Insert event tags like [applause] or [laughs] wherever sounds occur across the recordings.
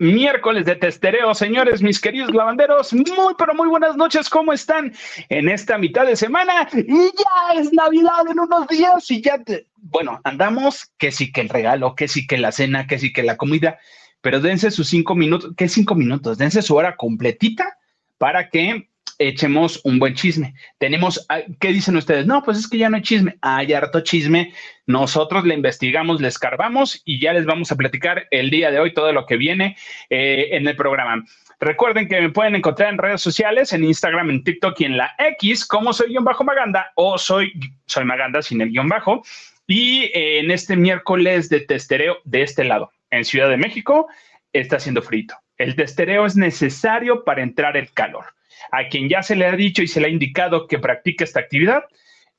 Miércoles, de testereo, señores, mis queridos lavanderos, muy pero muy buenas noches, ¿cómo están en esta mitad de semana? Y ya es Navidad en unos días y ya, bueno, andamos que sí que el regalo, que sí que la cena, que sí que la comida, pero dense sus cinco minutos, ¿qué cinco minutos? Dense su hora completita para que echemos un buen chisme. Tenemos, ah, ¿qué dicen ustedes? No, pues es que ya no hay chisme. Hay harto chisme. Nosotros le investigamos, le escarbamos y ya les vamos a platicar el día de hoy todo lo que viene eh, en el programa. Recuerden que me pueden encontrar en redes sociales, en Instagram, en TikTok y en la X, como soy guion bajo Maganda o soy, soy Maganda sin el guion bajo. Y eh, en este miércoles de testereo de este lado, en Ciudad de México, está haciendo frito. El testereo es necesario para entrar el calor a quien ya se le ha dicho y se le ha indicado que practique esta actividad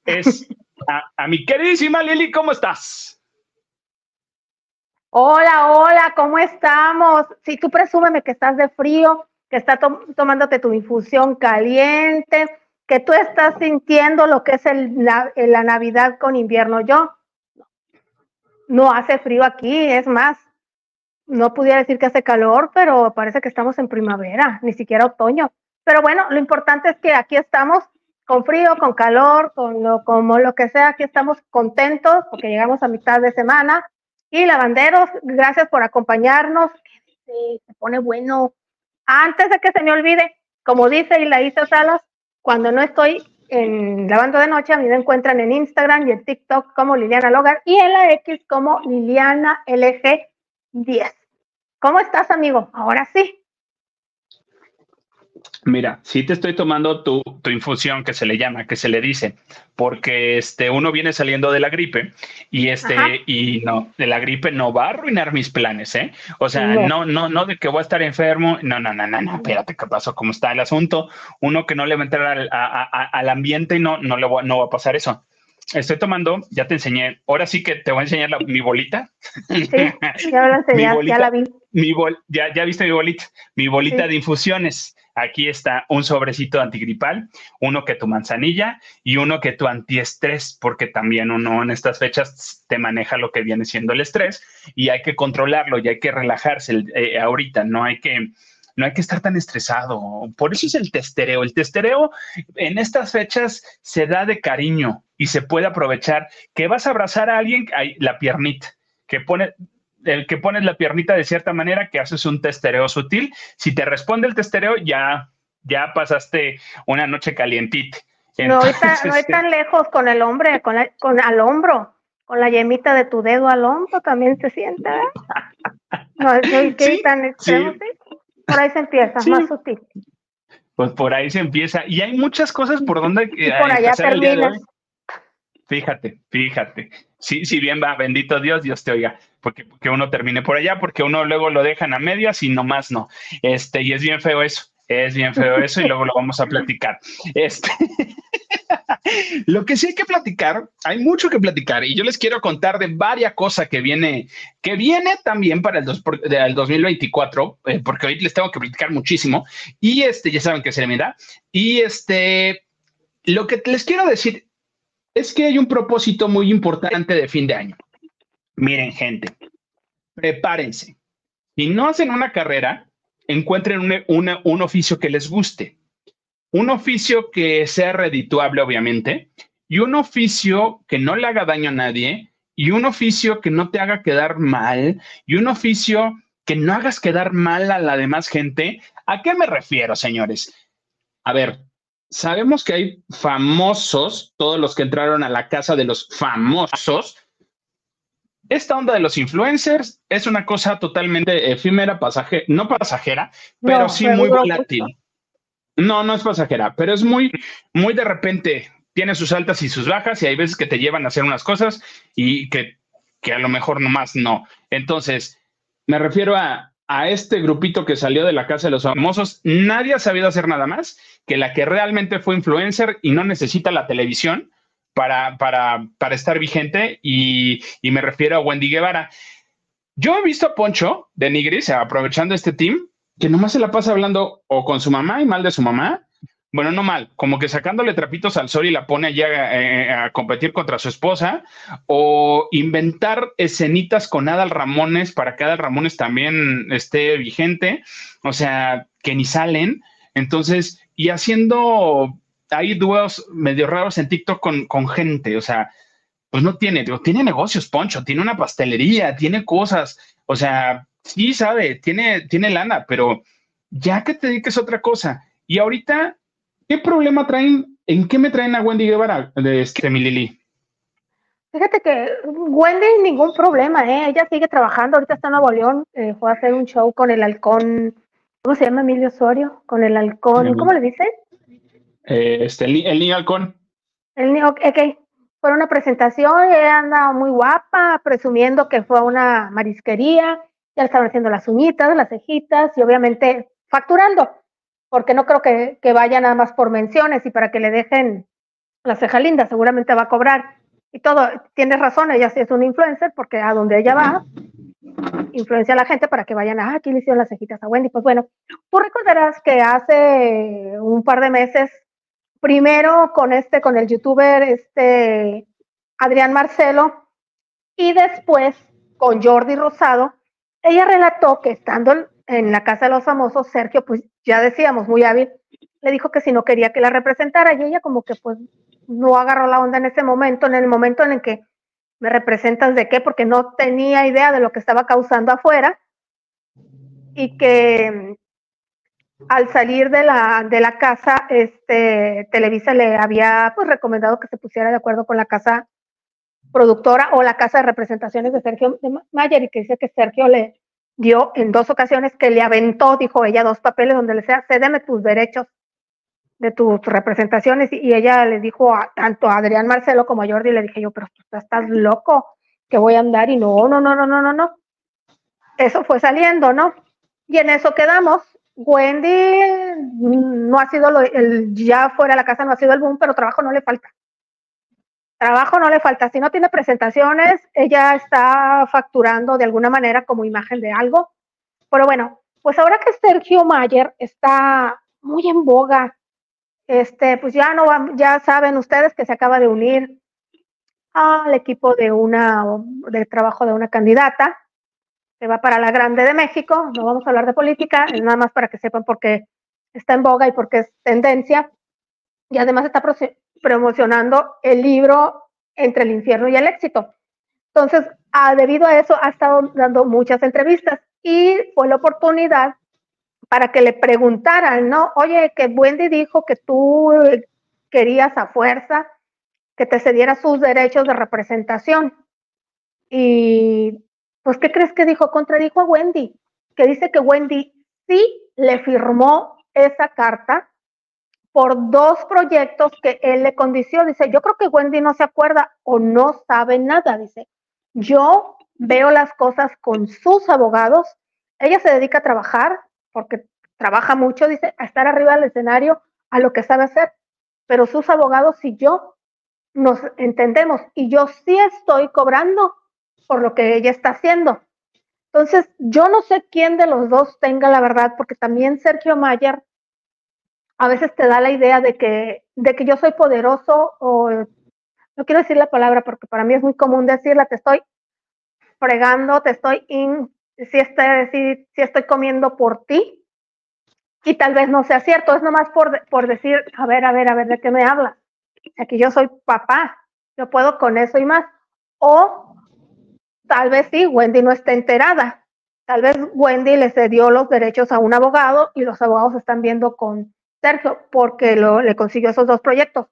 es [laughs] a, mi queridísima Lili, ¿cómo estás? Hola, hola, ¿cómo estamos? Si tú presúmeme que estás de frío, que estás tomándote tu infusión caliente, que tú estás sintiendo lo que es la, la Navidad con invierno. Yo no hace frío aquí, es más, no pudiera decir que hace calor, pero parece que estamos en primavera, ni siquiera otoño. Pero bueno, lo importante es que aquí estamos con frío, con calor, con lo, como lo que sea, aquí estamos contentos porque llegamos a mitad de semana. Y lavanderos, gracias por acompañarnos. Se pone bueno. Antes de que se me olvide, como dice Ilaísa Salas, cuando no estoy en lavando de noche, a mí me encuentran en Instagram y en TikTok como Liliana Logar y en la X como Liliana LG10. ¿Cómo estás, amigo? Ahora sí. Mira, sí te estoy tomando tu, infusión que se le llama, que se le dice, porque este uno viene saliendo de la gripe y este y no, de la gripe no va a arruinar mis planes, ¿eh? O sea, no, no, no, de que voy a estar enfermo, no, no, no, no, no, espérate, ¿qué pasó? ¿Cómo está el asunto? Uno que no le va a entrar al, al ambiente y no, no le va, no va a pasar eso. Estoy tomando, ya te enseñé, ahora sí que te voy a enseñar mi bolita. Sí, [laughs] ya la enseñaste, ya la vi. Mi bol, ya, ya viste mi bolita, mi bolita de infusiones. Aquí está un sobrecito antigripal, uno que tu manzanilla y uno que tu antiestrés, porque también uno en estas fechas te maneja lo que viene siendo el estrés y hay que controlarlo y hay que relajarse eh, ahorita, no hay que no hay que estar tan estresado. Por eso es el testereo. El testereo en estas fechas se da de cariño y se puede aprovechar que vas a abrazar a alguien, la piernita, que pone, el que pones la piernita de cierta manera, que haces un testereo sutil. Si te responde el testereo, ya, ya pasaste una noche calientita. no, está, no es tan lejos con el hombre, con, con al hombro, con la yemita de tu dedo al hombro también se siente. No, es [laughs] que tan extremo, Por ahí se empieza, más sutil. Pues por ahí se empieza. Y hay muchas cosas por donde. Y por allá terminas. Fíjate, fíjate. Si bien va, bendito Dios, Dios te oiga, porque, que uno termine por allá, porque uno luego lo dejan a medias y nomás no. Este, y es bien feo eso, es bien feo eso y luego lo vamos a platicar. Este, [laughs] lo que sí hay que platicar, hay mucho que platicar y yo les quiero contar de varias cosas que viene, que viene también para el 2024, eh, porque hoy les tengo que platicar muchísimo y este, ya saben que se me da. Y este, lo que les quiero decir es que hay un propósito muy importante de fin de año. Miren, gente, prepárense. Si no hacen una carrera, encuentren un oficio que les guste. Un oficio que sea redituable, obviamente, y un oficio que no le haga daño a nadie, y un oficio que no te haga quedar mal, y un oficio que no hagas quedar mal a la demás gente. ¿A qué me refiero, señores? A ver, sabemos que hay famosos, todos los que entraron a la casa de los famosos. Esta onda de los influencers es una cosa totalmente efímera, pasajera, no pasajera, pero sí muy volátil. No, no es pasajera, pero es muy, muy de repente, tiene sus altas y sus bajas y hay veces que te llevan a hacer unas cosas y que, que a lo mejor nomás no. Entonces, me refiero a, a este grupito que salió de la casa de los famosos, nadie ha sabido hacer nada más que la que realmente fue influencer y no necesita la televisión para, para, para estar vigente y, y, me refiero a Wendy Guevara. Yo he visto a Poncho de Nigris, aprovechando este team, que nomás se la pasa hablando o con su mamá y mal de su mamá, bueno, no mal, como que sacándole trapitos al sol y la pone allá eh, a competir contra su esposa, o inventar escenitas con Adal Ramones para que Adal Ramones también esté vigente, o sea, que ni salen. Entonces, y haciendo ahí dúos medio raros en TikTok con, con gente, o sea, pues no tiene, tiene negocios, Poncho, tiene una pastelería, tiene cosas, o sea, sí sabe, tiene, tiene lana, pero ya que te dediques a otra cosa. Y ahorita ¿Qué problema traen? ¿En qué me traen a Wendy Guevara de este, mi Lili? Fíjate que Wendy ningún problema, ¿eh? Ella sigue trabajando, ahorita está en Nuevo León, eh, fue a hacer un show con el halcón, ¿cómo se llama Emilio Osorio? Con el halcón, ¿cómo le dicen? Eh, este, el, niño halcón. El niño, ok, fue una presentación, ella anda muy guapa, presumiendo que fue a una marisquería, ya le estaban haciendo las uñitas, las cejitas y obviamente facturando porque no creo que, que, vaya nada más por menciones y para que le dejen la ceja linda, seguramente va a cobrar. Y todo, tienes razón, ella sí es una influencer, porque a donde ella va, influencia a la gente para que vayan a, ah, aquí le hicieron las cejitas a Wendy. Pues bueno, tú recordarás que hace un par de meses, primero con este, con el youtuber este Adrián Marcelo, y después con Jordi Rosado, ella relató que estando en la casa de los famosos, Sergio, pues ya decíamos, muy hábil, le dijo que si no quería que la representara y ella como que pues no agarró la onda en ese momento, en el momento en el que me representas de qué, porque no tenía idea de lo que estaba causando afuera y que al salir de la, de la casa, este, Televisa le había pues recomendado que se pusiera de acuerdo con la casa productora o la casa de representaciones de Sergio Mayer y que dice que Sergio le, dio en dos ocasiones que le aventó, dijo ella, dos papeles donde le decía, cédeme tus derechos de tus representaciones y, ella le dijo a, tanto a Adrián Marcelo como a Jordi, le dije yo, pero tú estás loco, que voy a andar y no, no, no, no, no, no, no. Eso fue saliendo, ¿no? Y en eso quedamos. Wendy no ha sido el, ya fuera de la casa no ha sido el boom, pero trabajo no le falta trabajo no le falta. Si no tiene presentaciones, ella está facturando de alguna manera como imagen de algo. Pero bueno, pues ahora que Sergio Mayer está muy en boga, este, pues ya no ya saben ustedes que se acaba de unir al equipo de una de trabajo de una candidata que va para la Grande de México. No vamos a hablar de política, nada más para que sepan por qué está en boga y por qué es tendencia. Y además está promocionando el libro Entre el infierno y el éxito. Entonces, ah, debido a eso, ha estado dando muchas entrevistas y fue la oportunidad para que le preguntaran, ¿no? Oye, que Wendy dijo que tú querías a fuerza que te cediera sus derechos de representación. Y, pues, ¿qué crees que dijo? Contradijo a Wendy, que dice que Wendy sí le firmó esa carta por dos proyectos que él le condició. Dice, yo creo que Wendy no se acuerda o no sabe nada. Dice, yo veo las cosas con sus abogados. Ella se dedica a trabajar porque trabaja mucho, dice, a estar arriba del escenario, a lo que sabe hacer. Pero sus abogados y yo nos entendemos y yo sí estoy cobrando por lo que ella está haciendo. Entonces, yo no sé quién de los dos tenga la verdad, porque también Sergio Mayer a veces te da la idea de que, de que yo soy poderoso o no quiero decir la palabra porque para mí es muy común decirla, te estoy fregando, te estoy in, si estoy, si, si estoy comiendo por ti y tal vez no sea cierto, es nomás por, por decir, a ver, a ver, a ver, ¿de qué me hablas? Aquí yo soy papá, yo puedo con eso y más. O tal vez sí, Wendy no está enterada. Tal vez Wendy le cedió los derechos a un abogado y los abogados están viendo con Sergio, porque lo, le consiguió esos dos proyectos.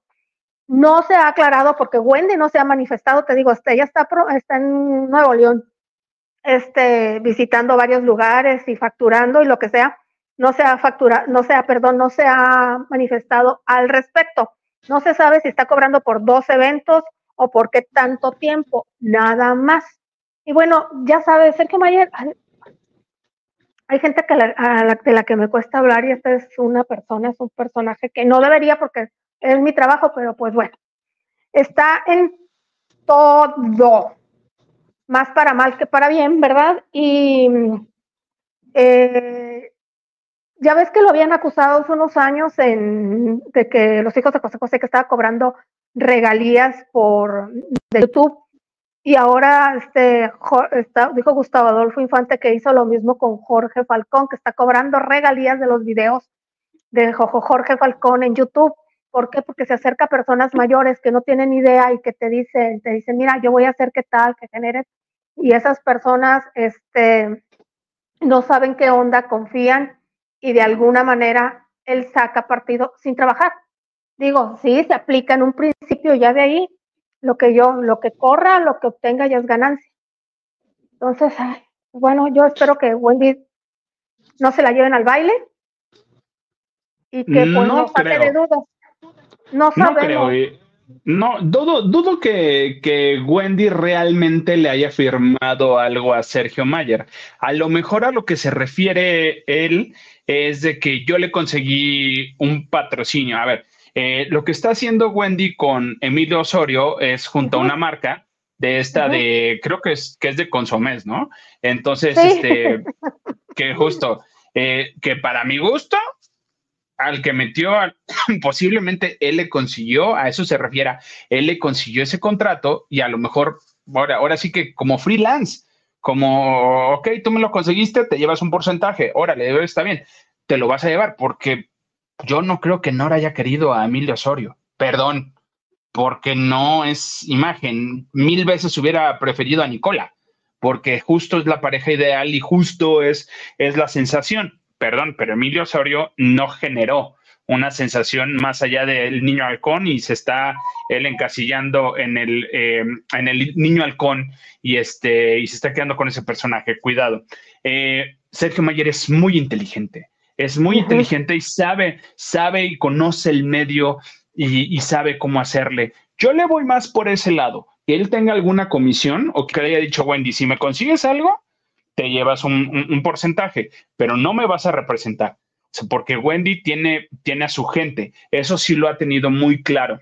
No se ha aclarado porque Wendy no se ha manifestado, te digo, ella está, está en Nuevo León, este, visitando varios lugares y facturando y lo que sea, no se ha facturado, no se ha, perdón, no se ha manifestado al respecto. No se sabe si está cobrando por dos eventos o por qué tanto tiempo, nada más. Y bueno, ya sabes, Sergio Mayer, hay gente que de la que me cuesta hablar y esta es una persona, es un personaje que no debería porque es mi trabajo, pero pues bueno, está en todo, más para mal que para bien, ¿verdad? Y eh, ya ves que lo habían acusado hace unos años en, de que los hijos de José José que estaba cobrando regalías por de YouTube y ahora este está, dijo Gustavo Adolfo Infante que hizo lo mismo con Jorge Falcón que está cobrando regalías de los videos de Jorge Falcón en YouTube. ¿Por qué? Porque se acerca a personas mayores que no tienen idea y que te dicen, te dicen, mira, yo voy a hacer qué tal, que genere. Y esas personas este, no saben qué onda, confían y de alguna manera él saca partido sin trabajar. Digo, sí, se aplica en un principio, ya de ahí lo que yo, lo que corra, lo que obtenga ya es ganancia. Entonces, bueno, yo espero que Wendy no se la lleven al baile y que pues, no, no de dudas. No sabemos. No, dudo, dudo que, que, Wendy realmente le haya firmado algo a Sergio Mayer. A lo mejor a lo que se refiere él es de que yo le conseguí un patrocinio. A ver, eh, lo que está haciendo Wendy con Emilio Osorio es junto a una marca de esta de, creo que es, que es de Consomés, ¿no? Entonces, este, [laughs] que justo, eh, que para mi gusto, al que metió, [clears throat] posiblemente él le consiguió, a eso se refiere, él le consiguió ese contrato y a lo mejor, ahora, ahora sí que como freelance, como, ok, tú me lo conseguiste, te llevas un porcentaje, órale, está bien, te lo vas a llevar, porque yo no creo que Nora haya querido a Emilio Osorio, perdón, porque no es imagen, mil veces hubiera preferido a Nicola, porque justo es la pareja ideal y justo es, es la sensación perdón, pero Emilio Osorio no generó una sensación más allá del niño halcón y se está él encasillando en el, eh, en el niño halcón y, este, y se está quedando con ese personaje. Cuidado. Eh, Sergio Mayer es muy inteligente, es muy inteligente y sabe, sabe y conoce el medio y, sabe cómo hacerle. Yo le voy más por ese lado. Que él tenga alguna comisión o que le haya dicho, Wendy, si me consigues algo, te llevas un, porcentaje, pero no me vas a representar, porque Wendy tiene, tiene a su gente, eso sí lo ha tenido muy claro.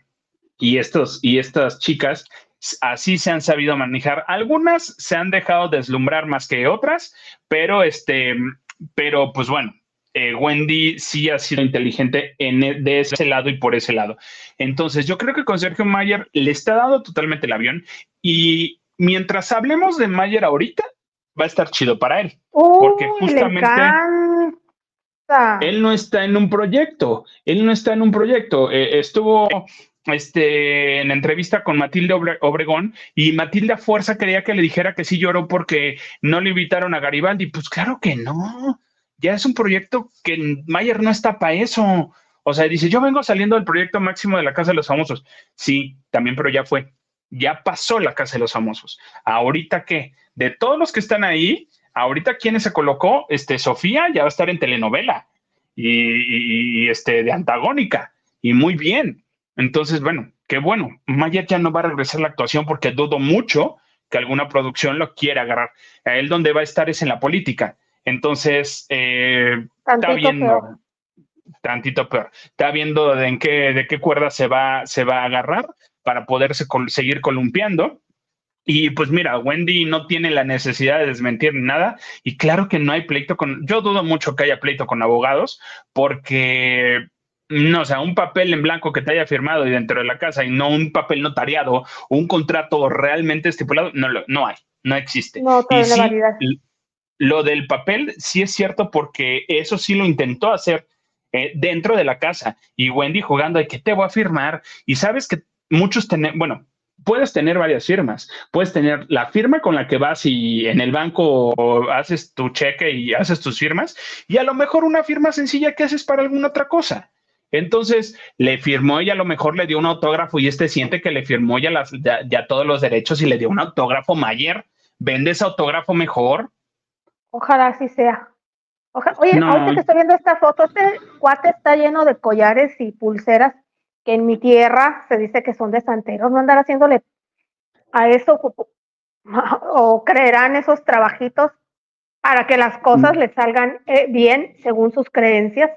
Y, estos, y estas chicas así se han sabido manejar. Algunas se han dejado deslumbrar más que otras, pero este, pero pues bueno, eh, Wendy sí ha sido inteligente en, e, de ese lado y por ese lado. Entonces, yo creo que con Sergio Mayer le está dando totalmente el avión y mientras hablemos de Mayer ahorita, va a estar chido para él. porque justamente él no está en un proyecto, él no está en un proyecto. Eh, estuvo este, en entrevista con Matilde Obregón y Matilde a fuerza quería que le dijera que sí lloró porque no le invitaron a Garibaldi. Pues claro que no, ya es un proyecto que Mayer no está para eso. O sea, dice, yo vengo saliendo del proyecto máximo de la Casa de los Famosos. Sí, también, pero ya fue. Ya pasó la Casa de los Famosos. ¿Ahorita qué? de todos los que están ahí, ahorita quienes se colocó, este, Sofía ya va a estar en telenovela y, este, de antagónica, y muy bien. Entonces, bueno, qué bueno. Maya ya no va a regresar a la actuación porque dudo mucho que alguna producción lo quiera agarrar. A él donde va a estar es en la política. Entonces, eh, está viendo, tantito peor, está viendo de en qué, de qué cuerda se va, se va a agarrar para poderse seguir columpiando. Y pues mira, Wendy no tiene la necesidad de desmentir nada. Y claro que no hay pleito con, yo dudo mucho que haya pleito con abogados porque no, o sea, un papel en blanco que te haya firmado y dentro de la casa y no un papel notariado, un contrato realmente estipulado, no, no hay, no existe. No, y lo del papel sí es cierto porque eso sí lo intentó hacer eh, dentro de la casa. Y Wendy jugando de que te voy a firmar. Y sabes que muchos tenemos, bueno, puedes tener varias firmas. Puedes tener la firma con la que vas y en el banco haces tu cheque y haces tus firmas, y a lo mejor una firma sencilla que haces para alguna otra cosa. Entonces le firmó y a lo mejor le dio un autógrafo y este siente que le firmó ya, las, ya, todos los derechos y le dio un autógrafo Mayer. ¿Vende ese autógrafo mejor? Ojalá así sea. Oye, ahorita que estoy viendo esta foto, este cuate está lleno de collares y pulseras que en mi tierra se dice que son de santeros, no andar haciéndole a eso o creerán esos trabajitos para que las cosas mm. le salgan eh, bien según sus creencias.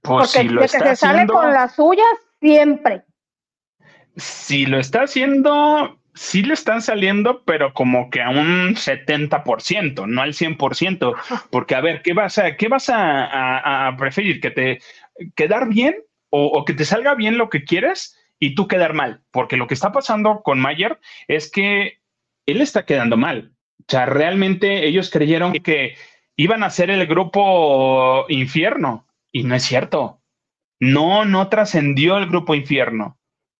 Pues Porque lo de que se sale con las suyas siempre. Si lo está haciendo, sí le están saliendo, pero como que a un 70%, no al 100%, porque a ver, ¿qué vas a, qué vas a, preferir? ¿Que te quedar bien o, que te salga bien lo que quieres y tú quedar mal? Porque lo que está pasando con Mayer es que él está quedando mal. O sea, realmente ellos creyeron que iban a ser el grupo infierno y no es cierto. No, no trascendió el grupo infierno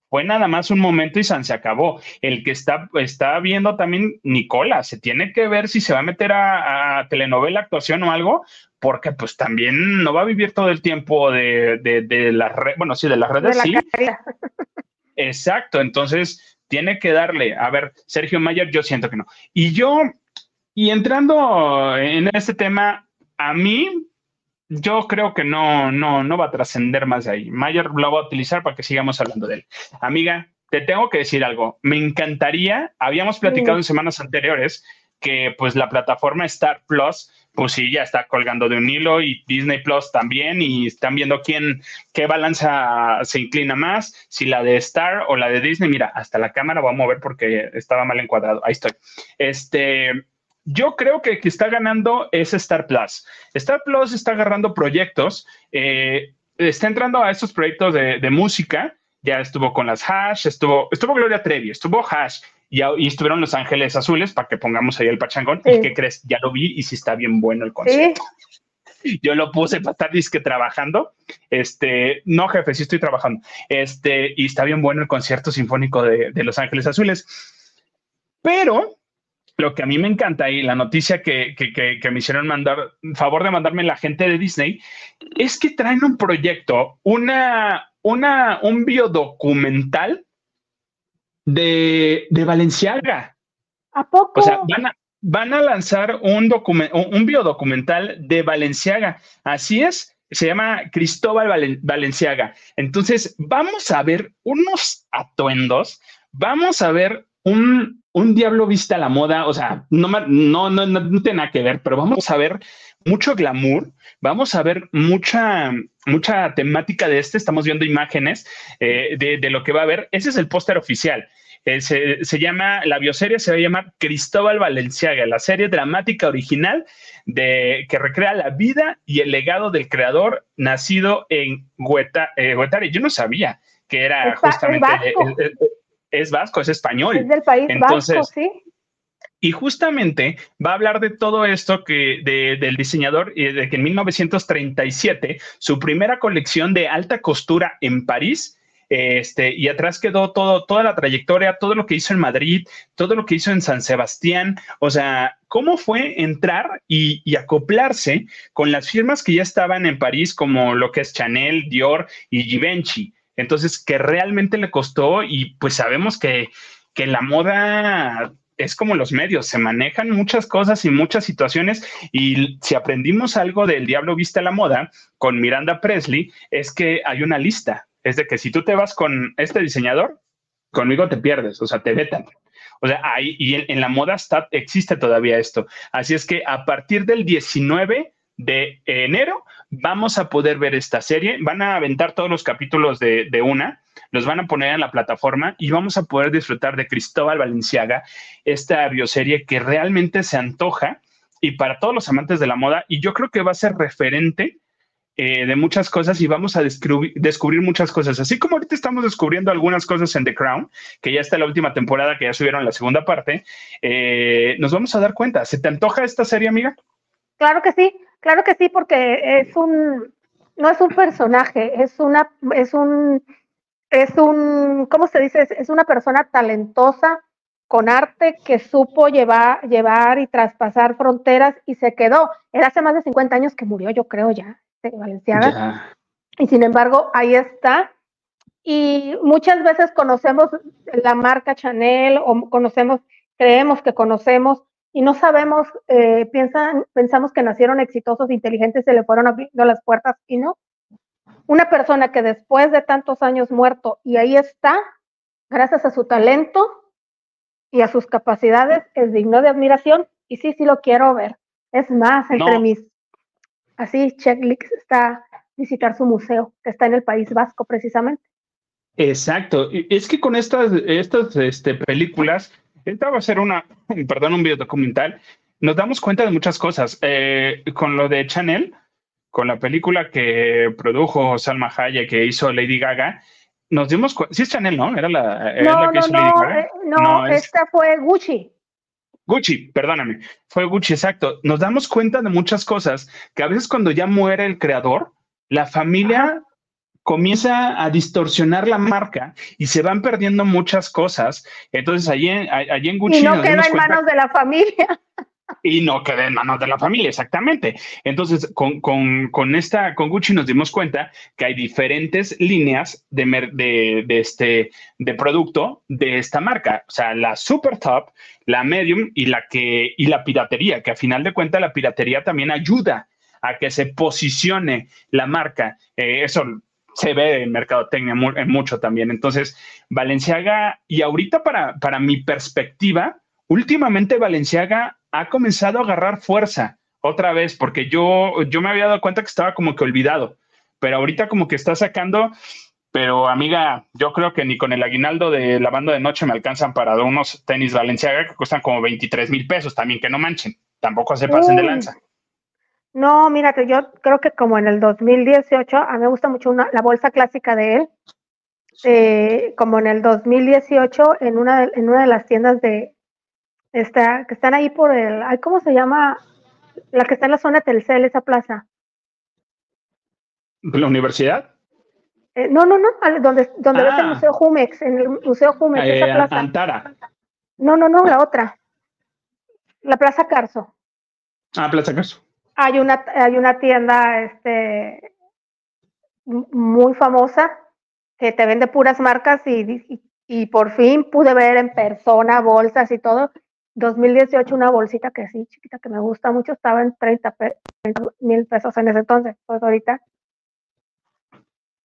fue nada más un momento y se acabó. El que está, está viendo también Nicola, se tiene que ver si se va a meter a, telenovela, actuación o algo, porque pues también no va a vivir todo el tiempo de, de, las redes, bueno, sí, de las redes, sí. Exacto, entonces tiene que darle, a ver, Sergio Mayer, yo siento que no. Y yo, y entrando en este tema, a mí yo creo que no, no, no va a trascender más de ahí. Mayer lo va a utilizar para que sigamos hablando de él. Amiga, te tengo que decir algo. Me encantaría, habíamos platicado en semanas anteriores que pues la plataforma Star Plus, pues sí, ya está colgando de un hilo y Disney Plus también y están viendo quién, qué balanza se inclina más, si la de Star o la de Disney. Mira, hasta la cámara voy a mover porque estaba mal encuadrado. Ahí estoy. Este, yo creo que que está ganando es Star Plus. Star Plus está agarrando proyectos, eh, está entrando a estos proyectos de, música. Ya estuvo con las Hash, estuvo, estuvo Gloria Trevi, estuvo Hash y, estuvieron Los Ángeles Azules para que pongamos ahí el pachangón. ¿Y qué crees? Ya lo vi y sí está bien bueno el concierto. [laughs] Yo lo puse para estar disque trabajando. Este, no, jefe, sí estoy trabajando. Este, y está bien bueno el concierto sinfónico de, de Los Ángeles Azules. Pero lo que a mí me encanta y la noticia que, me hicieron mandar, favor de mandarme la gente de Disney, es que traen un proyecto, una, una, un biodocumental de, de Valenciaga. ¿A poco? O sea, van a, lanzar un, un biodocumental de Valenciaga. Así es, se llama Cristóbal Valenciaga. Entonces, vamos a ver unos atuendos, vamos a ver un, un diablo viste a la moda, o sea, no, no, no, no, tiene nada que ver, pero vamos a ver mucho glamour, vamos a ver mucha, mucha temática de este, estamos viendo imágenes eh, de, lo que va a haber. Ese es el póster oficial. Eh, se, se, llama, la bioserie se va a llamar Cristóbal Valenciaga, la serie dramática original de, que recrea la vida y el legado del creador nacido en Hueta, eh, Yo no sabía que era justamente es vasco, es español. Es del país vasco, sí. Y justamente va a hablar de todo esto que del diseñador, y de que en 1937 su primera colección de alta costura en París, este, y atrás quedó todo, toda la trayectoria, todo lo que hizo en Madrid, todo lo que hizo en San Sebastián, o sea, cómo fue entrar y, y acoplarse con las firmas que ya estaban en París, como lo que es Chanel, Dior y Givenchy. Entonces, que realmente le costó y pues sabemos que, que la moda es como los medios, se manejan muchas cosas y muchas situaciones y si aprendimos algo del Diablo Viste a la Moda con Miranda Presley, es que hay una lista, es de que si tú te vas con este diseñador, conmigo te pierdes, o sea, te vetan. O sea, ahí, y en, la moda está, existe todavía esto. Así es que a partir del 19 de enero vamos a poder ver esta serie. Van a aventar todos los capítulos de, una, los van a poner en la plataforma y vamos a poder disfrutar de Cristóbal Valenciaga, esta bioserie que realmente se antoja y para todos los amantes de la moda. Y yo creo que va a ser referente eh, de muchas cosas y vamos a descubrir, muchas cosas. Así como ahorita estamos descubriendo algunas cosas en The Crown, que ya está la última temporada, que ya subieron la segunda parte, eh, nos vamos a dar cuenta. ¿Se te antoja esta serie, amiga? Claro que sí. Claro que sí, porque es un, no es un personaje, es una, es un, es un, ¿cómo se dice? Es una persona talentosa con arte que supo llevar, llevar y traspasar fronteras y se quedó. Era hace más de 50 años que murió, yo creo ya, de Valenciaga. Y sin embargo, ahí está. Y muchas veces conocemos la marca Chanel o conocemos, creemos que conocemos y no sabemos, eh, piensan, pensamos que nacieron exitosos, inteligentes, se le fueron abriendo las puertas y no. Una persona que después de tantos años muerto y ahí está, gracias a su talento y a sus capacidades, es digno de admiración y sí, sí lo quiero ver. Es más, entre mis, así, checklist está visitar su museo, que está en el País Vasco precisamente. Exacto. Es que con estas, estas este, películas, esta va a ser una, perdón, un video documental, nos damos cuenta de muchas cosas. Eh, con lo de Chanel, con la película que produjo Salma Hayek, que hizo Lady Gaga, nos dimos cuenta, sí es Chanel, ¿no? Era la, no, que hizo Lady Gaga. Eh, no, esta fue Gucci. Gucci, perdóname, fue Gucci, exacto. Nos damos cuenta de muchas cosas que a veces cuando ya muere el creador, la familia comienza a distorsionar la marca y se van perdiendo muchas cosas. Entonces, allí, allí en Gucci. Y no queda en manos de la familia. [laughs] Y no queda en manos de la familia, exactamente. Entonces, con, con, con, esta, con Gucci nos dimos cuenta que hay diferentes líneas de, de, de, este, de producto de esta marca. O sea, la super top, la medium y la que, y la piratería, que a final de cuentas la piratería también ayuda a que se posicione la marca. Eh, eso se ve en mercadotecnia en mucho también. Entonces, Valenciaga, y ahorita para, para mi perspectiva, últimamente Valenciaga ha comenzado a agarrar fuerza otra vez, porque yo, yo me había dado cuenta que estaba como que olvidado, pero ahorita como que está sacando, pero amiga, yo creo que ni con el aguinaldo de la banda de noche me alcanzan para unos tenis Valenciaga que cuestan como 23 mil pesos, también que no manchen, tampoco se pasen de lanza. No, mírate, yo creo que como en el 2018, a mí me gusta mucho la bolsa clásica de él, eh, como en el 2018, en una, de, en una de las tiendas de, esta, que están ahí por el, ¿cómo se llama? La que está en la zona Telcel, esa plaza. ¿La universidad? Eh, no, no, no, donde, donde ves el ah. Museo Jumex, en el Museo Jumex, esa eh, plaza. Antara. No, no, no, la otra. La Plaza Carso. Ah, Plaza Carso hay una, hay una tienda este, muy famosa que te vende puras marcas y, y, por fin pude ver en persona bolsas y todo. 2018 una bolsita que sí, chiquita, que me gusta mucho, estaba en 30 mil pesos en ese entonces, pues ahorita.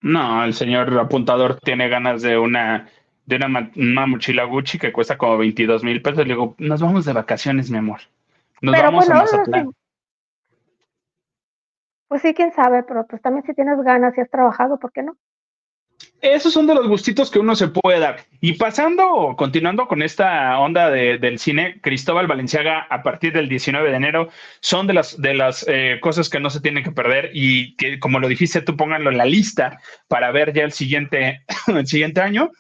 No, el señor apuntador tiene ganas de una de una, mochila Gucci que cuesta como 22 mil pesos. Le digo, nos vamos de vacaciones, mi amor. Nos vamos a Mazatlán. Pues sí, quién sabe, pero pues también si tienes ganas y has trabajado, ¿por qué no? Esos son de los gustitos que uno se puede dar. Y pasando, continuando con esta onda del cine, Cristóbal Valenciaga a partir del 19 de enero son de las, de las eh, cosas que no se tienen que perder y que, como lo dijiste, tú pónganlo en la lista para ver ya el siguiente, [coughs] el siguiente año.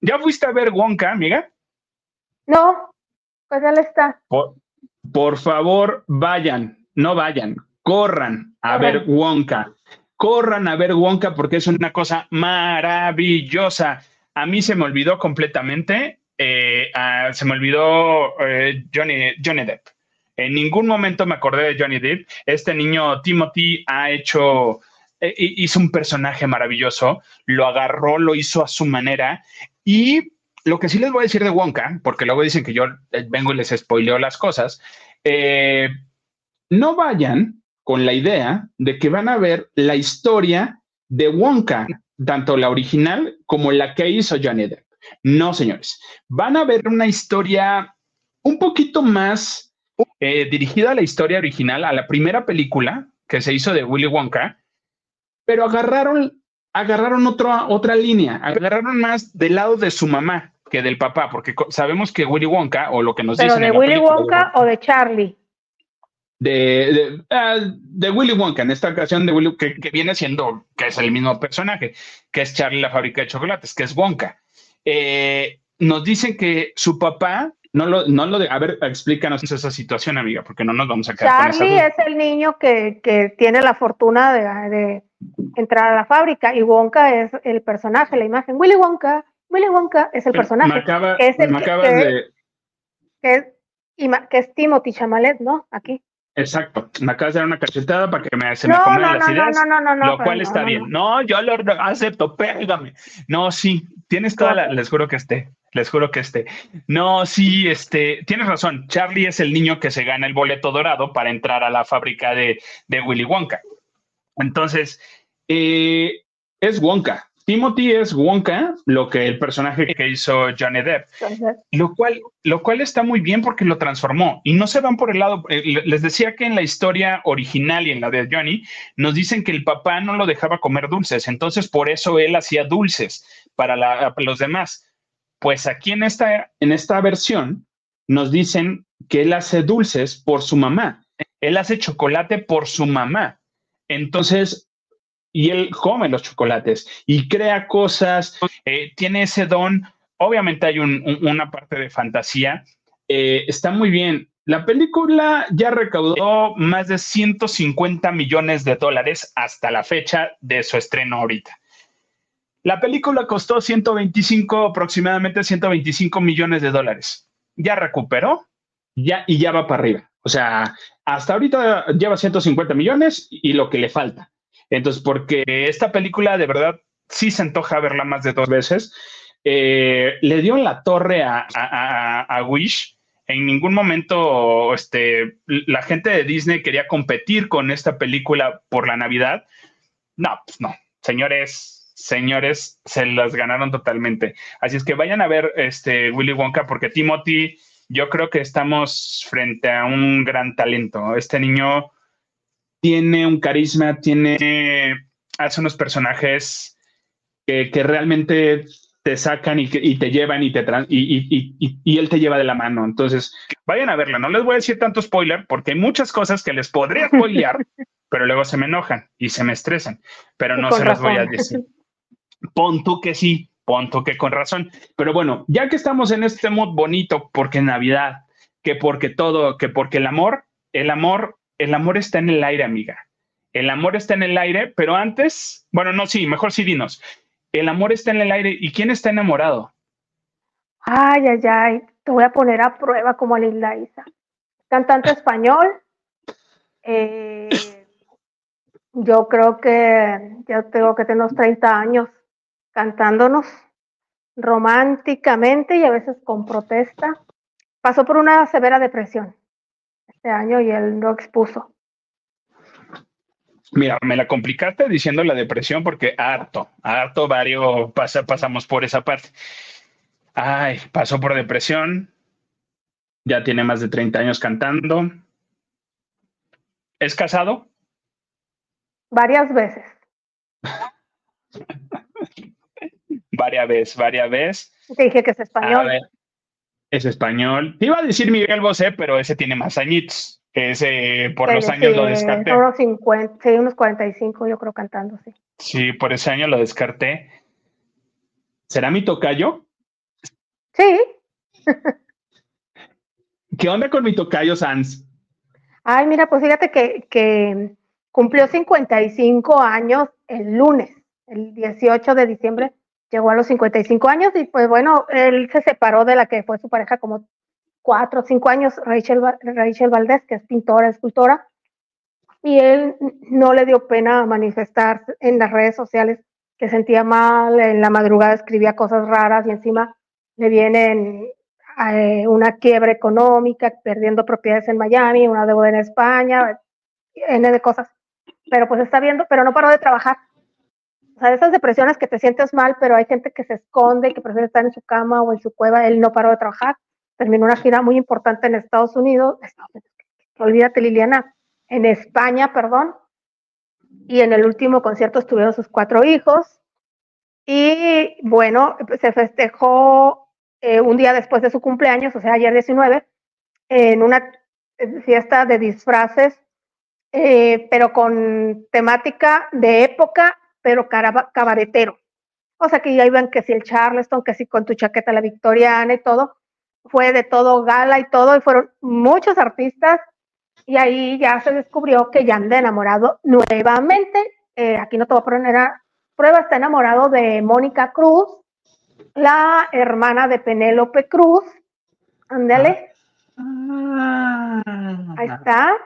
¿Ya fuiste a ver Wonka, amiga? No, pues ya le está. por favor, vayan, no vayan, corran a ver Wonka. Corran a ver Wonka porque es una cosa maravillosa. A mí se me olvidó completamente, eh, se me olvidó eh, Johnny, Johnny Depp. En ningún momento me acordé de Johnny Depp. Este niño Timothy ha hecho, eh, hizo un personaje maravilloso, lo agarró, lo hizo a su manera. Y lo que sí les voy a decir de Wonka, porque luego dicen que yo vengo y les spoileo las cosas, no vayan con la idea de que van a ver la historia de Wonka, tanto la original como la que hizo Johnny Depp. No, señores, van a ver una historia un poquito más eh, dirigida a la historia original, a la primera película que se hizo de Willy Wonka, pero agarraron, agarraron otra, otra línea, agarraron más del lado de su mamá que del papá, porque sabemos que Willy Wonka, o lo que nos dicen. ¿De Willy Wonka o de Charlie? De, ah, de, Willy Wonka, en esta ocasión de Willy, que, viene siendo, que es el mismo personaje, que es Charlie la fábrica de chocolates, que es Wonka. Eh, nos dicen que su papá, no lo, no lo de, a ver, explícanos esa situación, amiga, porque no nos vamos a quedar Charlie es el niño que, que tiene la fortuna de, de, entrar a la fábrica y Wonka es el personaje, la imagen. Willy Wonka, Willy Wonka es el personaje. Me, acaba, es el, me acabas de... Que es, que es Timothy Chamalet, ¿no? Aquí. Exacto, me acabas de dar una cachetada para que me, se me comen las ideas, lo cual está bien. No, yo lo acepto, pégame. No, sí, tienes toda la, les juro que esté, les juro que esté. No, sí, este, tienes razón, Charlie es el niño que se gana el boleto dorado para entrar a la fábrica de, de Willy Wonka. Entonces, eh, es Wonka, Timothy es Wonka, lo que el personaje que hizo Johnny Depp, lo cual, lo cual está muy bien porque lo transformó y no se van por el lado. Eh, les decía que en la historia original y en la de Johnny nos dicen que el papá no lo dejaba comer dulces, entonces por eso él hacía dulces para los demás. Pues aquí en esta, en esta versión nos dicen que él hace dulces por su mamá, él hace chocolate por su mamá. Entonces, y él come los chocolates y crea cosas, eh, tiene ese don. Obviamente hay una parte de fantasía. Eh, está muy bien. La película ya recaudó más de 150 millones de dólares hasta la fecha de su estreno ahorita. La película costó 125, aproximadamente 125 millones de dólares. Ya recuperó ya, y ya va para arriba. O sea, hasta ahorita lleva 150 millones y lo que le falta. Entonces, porque esta película de verdad sí se antoja verla más de dos veces. Eh, le dio la torre a, a, Wish. En ningún momento este, la gente de Disney quería competir con esta película por la Navidad. No, pues no. Señores, señores, se las ganaron totalmente. Así es que vayan a ver este Willy Wonka porque Timothy, yo creo que estamos frente a un gran talento. Este niño tiene un carisma, tiene, hace unos personajes que, realmente te sacan y, te llevan y, te y, y, él te lleva de la mano. Entonces, vayan a verla. No les voy a decir tanto spoiler porque hay muchas cosas que les podría [laughs] spoilear, pero luego se me enojan y se me estresan. Pero no se las voy a decir. Pon tú que sí, pon tú que con razón. Pero bueno, ya que estamos en este mood bonito, porque Navidad, que porque todo, que porque el amor, el amor el amor está en el aire, amiga. El amor está en el aire, pero antes, bueno, no, sí, mejor sí dinos. El amor está en el aire. ¿Y quién está enamorado? Ay, ay, ay. Te voy a poner a prueba como a Linda Isa. Cantante español. Eh, yo creo que ya tengo que tener unos 30 años cantándonos románticamente y a veces con protesta. Pasó por una severa depresión este año y él no expuso. Mira, me la complicaste diciendo la depresión porque harto, harto varios pasa, pasamos por esa parte. Ay, pasó por depresión, ya tiene más de 30 años cantando. ¿Es casado? Varias veces. [laughs] varias veces, varias veces. Te dije que es español es español. Te iba a decir Miguel Bosé, pero ese tiene más añitos. Ese por los años lo descarté. Unos 50, sí, unos 45 yo creo cantando, sí. Sí, por ese año lo descarté. ¿Será mi tocayo? Sí. [laughs] ¿Qué onda con mi tocayo Sans? Ay, mira, pues fíjate que, que cumplió 55 años el lunes, el 18 de diciembre llegó a los 55 años y pues bueno, él se separó de la que fue su pareja como cuatro o cinco años, Rachel, Rachel Valdés, que es pintora, escultora, y él no le dio pena manifestar en las redes sociales que sentía mal, en la madrugada escribía cosas raras y encima le vienen eh, una quiebra económica, perdiendo propiedades en Miami, una deuda en España, N de cosas. Pero pues está viendo, pero no paró de trabajar o sea, esas depresiones que te sientes mal, pero hay gente que se esconde, que prefiere estar en su cama o en su cueva, él no paró de trabajar, terminó una gira muy importante en Estados Unidos, olvídate Liliana, en España, perdón, y en el último concierto estuvieron sus cuatro hijos, y bueno, se festejó eh, un día después de su cumpleaños, o sea, ayer 19, en una fiesta de disfraces, eh, pero con temática de época pero cabaretero. O sea que ya iban que si el Charleston, que si con tu chaqueta la victoriana y todo, fue de todo gala y todo, y fueron muchos artistas, y ahí ya se descubrió que ya anda enamorado nuevamente. Eh, aquí no te voy a poner a prueba, está enamorado de Mónica Cruz, la hermana de Penélope Cruz. Ándale. Ah. Ahí está.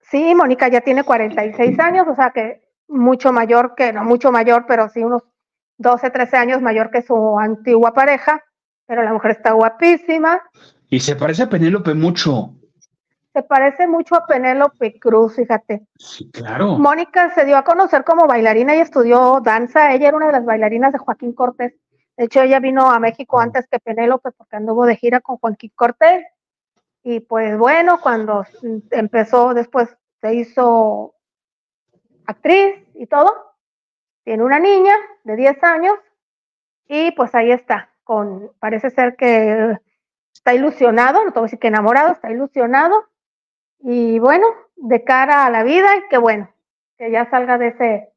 Sí, Mónica ya tiene 46 años, o sea que mucho mayor que, no mucho mayor, pero sí unos 12, 13 años mayor que su antigua pareja, pero la mujer está guapísima. Y se parece a Penélope mucho. Se parece mucho a Penélope Cruz, fíjate. Sí, claro. Mónica se dio a conocer como bailarina y estudió danza. Ella era una de las bailarinas de Joaquín Cortés. De hecho, ella vino a México antes que Penélope porque anduvo de gira con Joaquín Cortés. Y pues bueno, cuando empezó, después se hizo actriz y todo. Tiene una niña de 10 años y pues ahí está, con, parece ser que está ilusionado, no te voy a decir que enamorado, está ilusionado, y bueno, de cara a la vida, que bueno, que ya salga de ese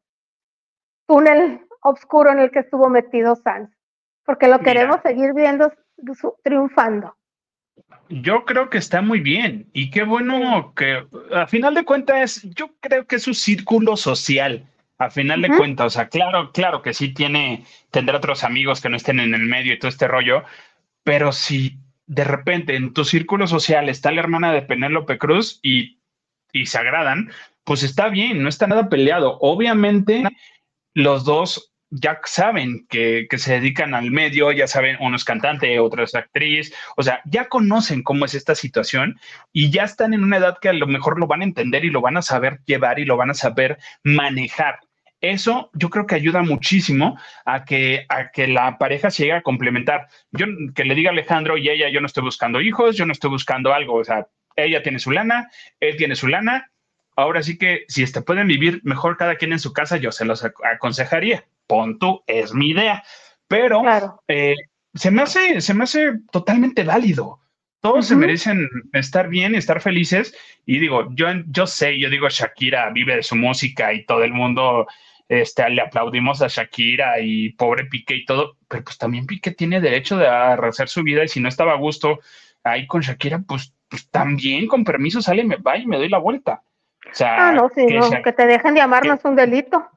túnel oscuro en el que estuvo metido Sanz, porque lo queremos seguir viendo triunfando. Yo creo que está muy bien y qué bueno que a final de cuentas yo creo que es su círculo social. A final de cuentas, o sea, claro, claro que sí tiene, tendrá otros amigos que no estén en el medio y todo este rollo, pero si de repente en tu círculo social está la hermana de Penélope Cruz y, y se agradan, pues está bien, no está nada peleado. Obviamente, los dos ya saben que, se dedican al medio, ya saben, uno es cantante, otro es actriz, o sea, ya conocen cómo es esta situación y ya están en una edad que a lo mejor lo van a entender y lo van a saber llevar y lo van a saber manejar. Eso yo creo que ayuda muchísimo a que, a que la pareja se llegue a complementar. Yo que le diga a Alejandro y ella, yo no estoy buscando hijos, yo no estoy buscando algo, o sea, ella tiene su lana, él tiene su lana. Ahora sí que si este, pueden vivir mejor cada quien en su casa, yo se los aconsejaría pon es mi idea, pero eh, se, me hace, se me hace totalmente válido. Todos se merecen estar bien, estar felices. Y digo, yo, yo sé, yo digo, Shakira vive de su música y todo el mundo este, le aplaudimos a Shakira y pobre Piqué y todo, pero pues también Piqué tiene derecho de hacer su vida y si no estaba a gusto ahí con Shakira, pues, pues también con permiso sale, me va y me doy la vuelta. O sea, ah, no, sí, que, no, que te dejen de amar no es un delito.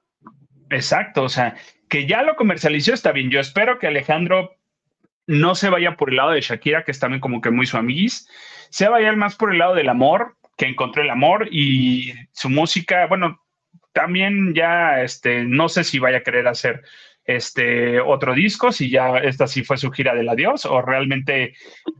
Exacto, o sea, que ya lo comercializó está bien. Yo espero que Alejandro no se vaya por el lado de Shakira, que es también como que muy su amiguis, se vaya más por el lado del amor, que encontró el amor y su música, bueno, también ya, este, no sé si vaya a querer hacer este otro disco, si ya esta sí fue su gira del adiós o realmente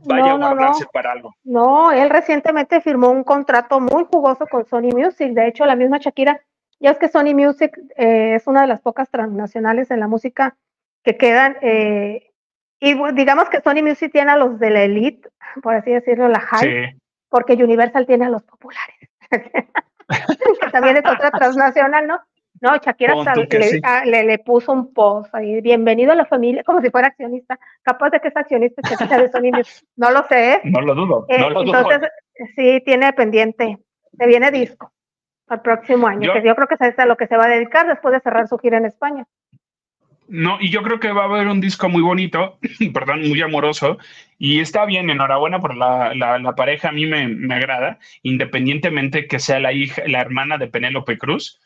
vaya a guardarse para algo. No, él recientemente firmó un contrato muy jugoso con Sony Music, de hecho la misma Shakira ya es que Sony Music eh, es una de las pocas transnacionales en la música que quedan. Eh, y digamos que Sony Music tiene a los de la elite, por así decirlo, la high, porque Universal tiene a los populares. [laughs] que también es otra transnacional, ¿no? No, Shakira ah, le, le, puso un post ahí, bienvenido a la familia, como si fuera accionista, capaz de que es accionista de Sony Music, no lo sé. ¿eh? No lo dudo, no lo dudo. Entonces, sí, tiene pendiente, se viene disco al próximo año, que yo creo que es a lo que se va a dedicar después de cerrar su gira en España. No, y yo creo que va a haber un disco muy bonito, [clears throat] perdón, muy amoroso, y está bien, enhorabuena por la, la, pareja, a mí me, me, agrada, independientemente que sea la hija, la hermana de Penélope Cruz,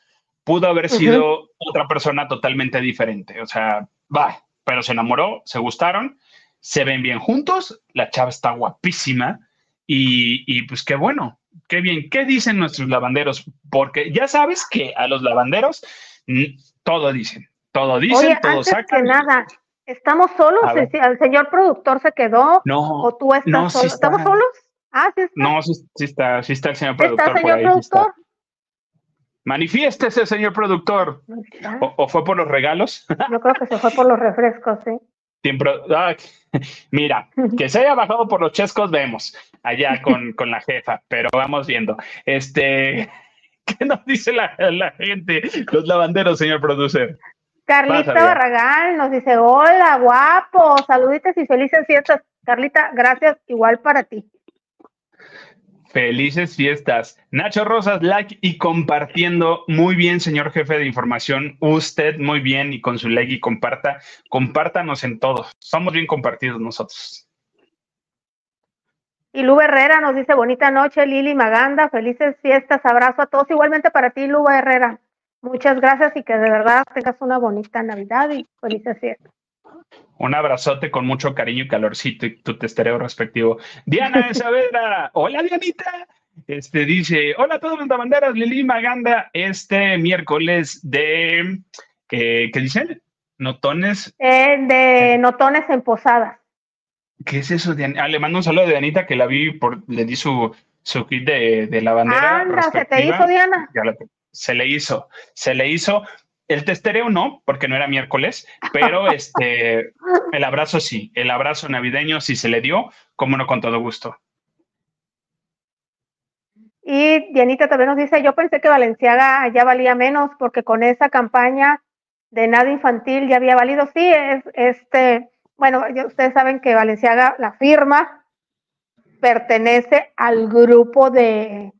pudo haber sido otra persona totalmente diferente, o sea, va, pero se enamoró, se gustaron, se ven bien juntos, la chava está guapísima, y, y pues qué bueno, qué bien. ¿Qué dicen nuestros lavanderos? Porque ya sabes que a los lavanderos todo dicen, todo dicen, todo sacan. Que nada, ¿estamos solos? ¿El señor productor se quedó? No. ¿O tú estás solo? ¿Estamos solos? Ah, sí está. No, sí, está, sí está el señor productor. ¿Está el señor productor? Manifiéstese, señor productor. ¿O, fue por los regalos? Yo creo que se fue por los refrescos, sí. Siempre, [laughs] mira, que se haya bajado por los chescos, vemos allá [laughs] con, con la jefa, pero vamos viendo. Este, [laughs] ¿qué nos dice la, la gente, los lavanderos, señor producer? Carlita Barragán nos dice, hola, guapo, saluditos y felices fiestas. Carlita, gracias, igual para ti. Felices fiestas. Nacho Rosas, like y compartiendo. Muy bien, señor jefe de información. Usted muy bien y con su like y comparta. Compártanos en todo. Somos bien compartidos nosotros. Y Lu Herrera nos dice bonita noche, Lili Maganda, felices fiestas, abrazo a todos. Igualmente para ti, Lu Herrera. Muchas gracias y que de verdad tengas una bonita Navidad y felices fiestas. Un abrazote con mucho cariño y calorcito y tu testereo respectivo. Diana de Saavedra, [laughs] hola Dianita. Este dice, hola a todos los banderas, Lili Maganda, este miércoles de, eh, ¿qué dicen? Notones. Eh, de Notones en Posadas. ¿Qué es eso? Ah, le mando un saludo a Dianita que la vi, por, le di su, su kit de, de la bandera. Anda, se te hizo, Diana. se le hizo, se le hizo. El testereo no, porque no era miércoles, pero [laughs] este, el abrazo sí, el abrazo navideño sí se le dio, como no con todo gusto. Y Dianita también nos dice, yo pensé que Valenciaga ya valía menos porque con esa campaña de nada infantil ya había valido. Sí, es este, bueno, ustedes saben que Valenciaga, la firma, pertenece al grupo de,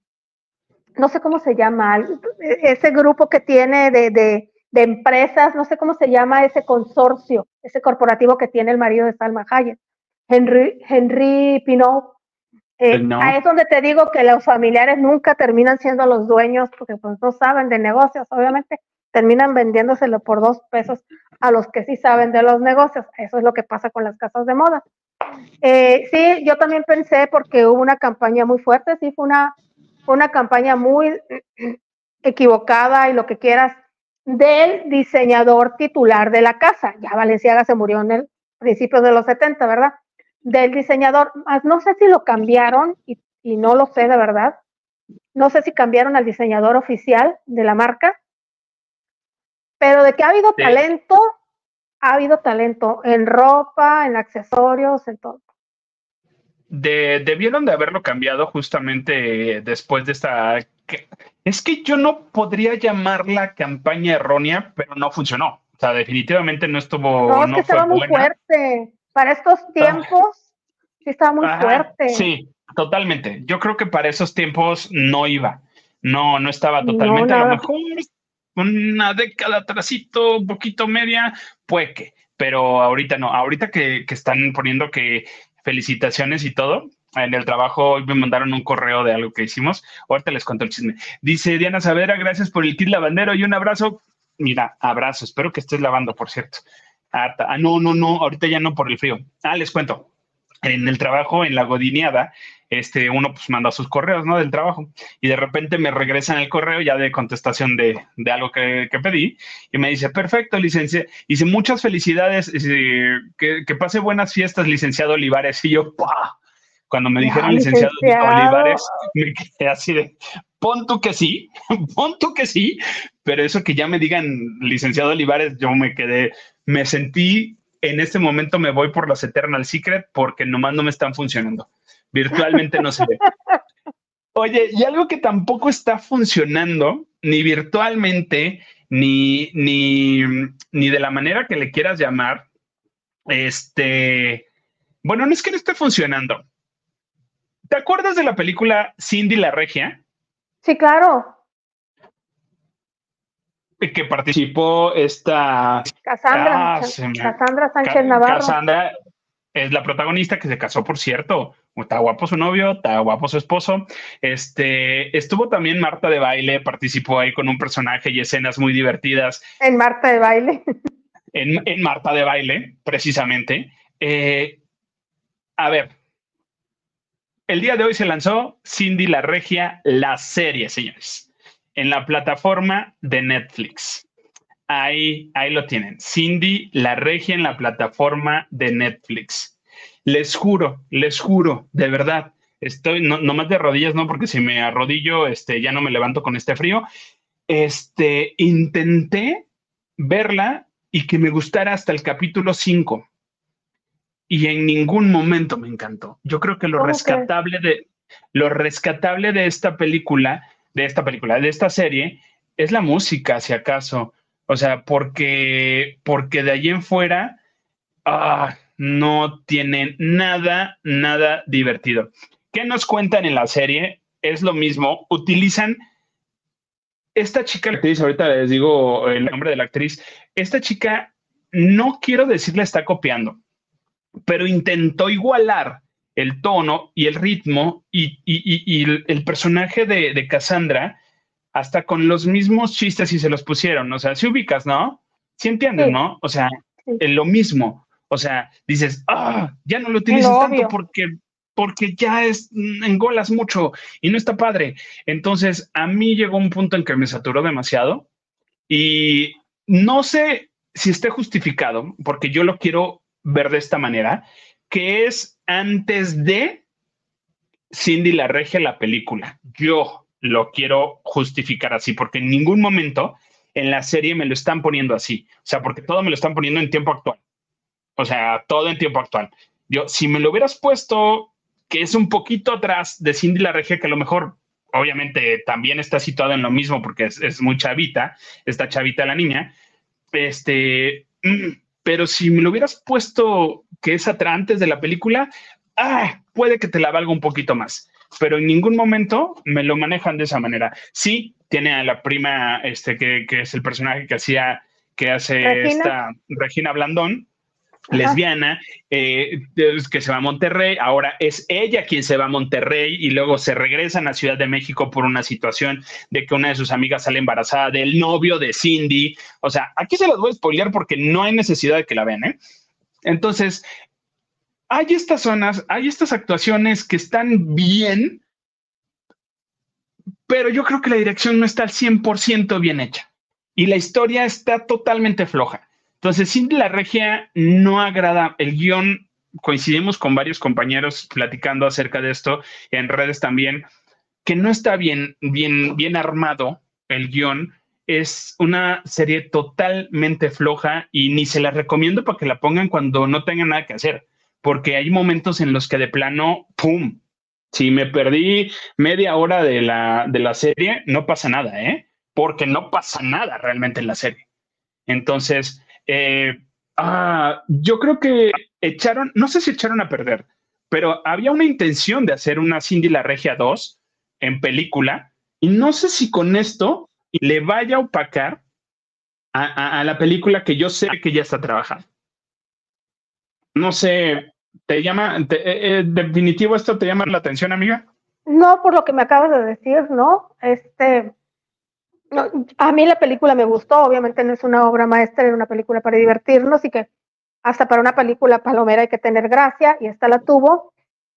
no sé cómo se llama, ese grupo que tiene de, de, empresas, no sé cómo se llama ese consorcio, ese corporativo que tiene el marido de Salma Hayek, Henry, Henry Pinot. Eh, ahí es donde te digo que los familiares nunca terminan siendo los dueños porque pues no saben de negocios, obviamente terminan vendiéndoselo por dos pesos a los que sí saben de los negocios. Eso es lo que pasa con las casas de moda. Eh, sí, yo también pensé porque hubo una campaña muy fuerte, sí, fue una, una campaña muy equivocada y lo que quieras del diseñador titular de la casa. Ya Valenciaga se murió en el principio de los 70, ¿verdad? Del diseñador, no sé si lo cambiaron y, y no lo sé de verdad. No sé si cambiaron al diseñador oficial de la marca, pero de que ha habido talento, ha habido talento en ropa, en accesorios, en todo. De, debieron de haberlo cambiado justamente después de esta... es que yo no podría llamarla campaña errónea, pero no funcionó. O sea, definitivamente no estuvo... No, es que estaba muy fuerte. Para estos ah. tiempos, sí estaba muy fuerte. Sí, totalmente. Yo creo que para esos tiempos no iba. No, no estaba totalmente. a lo mejor una década atrásito, un poquito media, puede que, pero ahorita no. Ahorita que, están poniendo que felicitaciones y todo, en el trabajo hoy me mandaron un correo de algo que hicimos. Ahorita les cuento el chisme. Dice Diana Savera, gracias por el kit lavandero y un abrazo. Mira, abrazo. Espero que estés lavando, por cierto. Ah, no, no, no, ahorita ya no por el frío. Ah, les cuento. En el trabajo, en la godineada, este, uno pues manda sus correos, ¿no? Del trabajo. Y de repente me regresan el correo ya de contestación de, algo que, pedí y me dice, perfecto, licencia. Dice, muchas felicidades, que, que, pase buenas fiestas, licenciado Olivares. Y yo, ¡pah! Cuando me dijeron licenciado, Olivares, [laughs] me quedé así de, pon tú que sí, [laughs] pon tú que sí, pero eso que ya me digan licenciado Olivares, yo me quedé, me sentí, en este momento me voy por los Eternal Secret porque nomás no me están funcionando virtualmente no se ve. [laughs] Oye, y algo que tampoco está funcionando, ni virtualmente, ni, ni, ni de la manera que le quieras llamar, este, bueno, no es que no esté funcionando. ¿Te acuerdas de la película Cindy la Regia? Sí, claro. Que participó esta Cassandra, ah, Cassandra Sánchez Navarro. Cassandra es la protagonista que se casó, por cierto, Está guapo su novio, está guapo su esposo. Este estuvo también Marta de baile, participó ahí con un personaje y escenas muy divertidas. En Marta de baile. En, Marta de baile, precisamente. Eh, a ver, el día de hoy se lanzó Cindy la Regia, la serie, señores, en la plataforma de Netflix. Ahí, ahí lo tienen. Cindy la Regia en la plataforma de Netflix. Les juro, les juro, de verdad, estoy no, más de rodillas, no, porque si me arrodillo, este, ya no me levanto con este frío. Este, intenté verla y que me gustara hasta el capítulo 5. Y en ningún momento me encantó. Yo creo que lo rescatable de lo rescatable de esta película, de esta película, de esta serie, es la música, si acaso. O sea, porque, porque de allí en fuera, ah, no tienen nada, nada divertido. ¿Qué nos cuentan en la serie? Es lo mismo, utilizan esta chica, la actriz, ahorita les digo el nombre de la actriz, esta chica, no quiero decirle está copiando, pero intentó igualar el tono y el ritmo y, el, personaje de, Cassandra hasta con los mismos chistes y se los pusieron. O sea, si ubicas, ¿no? Si entiendes, ¿no? O sea, lo mismo. O sea, dices, ah, ya no lo utilizas tanto porque, porque ya es, engolas mucho y no está padre. Entonces, a mí llegó un punto en que me saturó demasiado y no sé si esté justificado, porque yo lo quiero ver de esta manera, que es antes de Cindy la Regia, la película. Yo lo quiero justificar así, porque en ningún momento en la serie me lo están poniendo así. O sea, porque todo me lo están poniendo en tiempo actual. O sea, todo en tiempo actual. Yo, si me lo hubieras puesto, que es un poquito atrás de Cindy la Regia, que a lo mejor, obviamente, también está situado en lo mismo porque es, muy chavita, está chavita la niña, este, mm, pero si me lo hubieras puesto que es atrás antes de la película, ah, puede que te la valga un poquito más, pero en ningún momento me lo manejan de esa manera. Sí, tiene a la prima, este, que, que es el personaje que hacía, que hace esta Regina Blandón, lesbiana, eh, que se va a Monterrey, ahora es ella quien se va a Monterrey y luego se regresan a Ciudad de México por una situación de que una de sus amigas sale embarazada del novio de Cindy. O sea, aquí se las voy a spoilear porque no hay necesidad de que la vean, ¿eh? Entonces, hay estas zonas, hay estas actuaciones que están bien, pero yo creo que la dirección no está al 100% bien hecha y la historia está totalmente floja. Entonces, Cindy la Regia no agrada. El guion, coincidimos con varios compañeros platicando acerca de esto en redes también, que no está bien, bien, bien armado el guion. Es una serie totalmente floja y ni se la recomiendo para que la pongan cuando no tengan nada que hacer, porque hay momentos en los que de plano, ¡pum! Si me perdí media hora de la, de la serie, no pasa nada, ¿eh? Porque no pasa nada realmente en la serie. Entonces, eh, ah, yo creo que echaron, no sé si echaron a perder, pero había una intención de hacer una Cindy la Regia 2 en película y no sé si con esto le vaya a opacar a, la película que yo sé que ya está trabajando. No sé, ¿te llama, eh, eh, definitivo esto te llama la atención, amiga? No, por lo que me acabas de decir, ¿no? Este, a mí la película me gustó, obviamente no es una obra maestra, es una película para divertirnos y que hasta para una película palomera hay que tener gracia y esta la tuvo,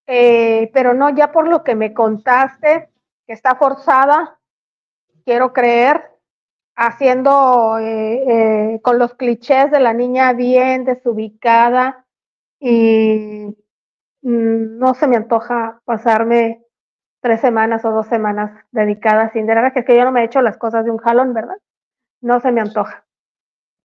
eh, pero no ya por lo que me contaste, que está forzada, quiero creer, haciendo eh, eh, con los clichés de la niña bien desubicada y mm, no se me antoja pasarme tres semanas o dos semanas dedicadas sin Cinderella, que es que yo no me he hecho las cosas de un jalón, ¿verdad? No se me antoja.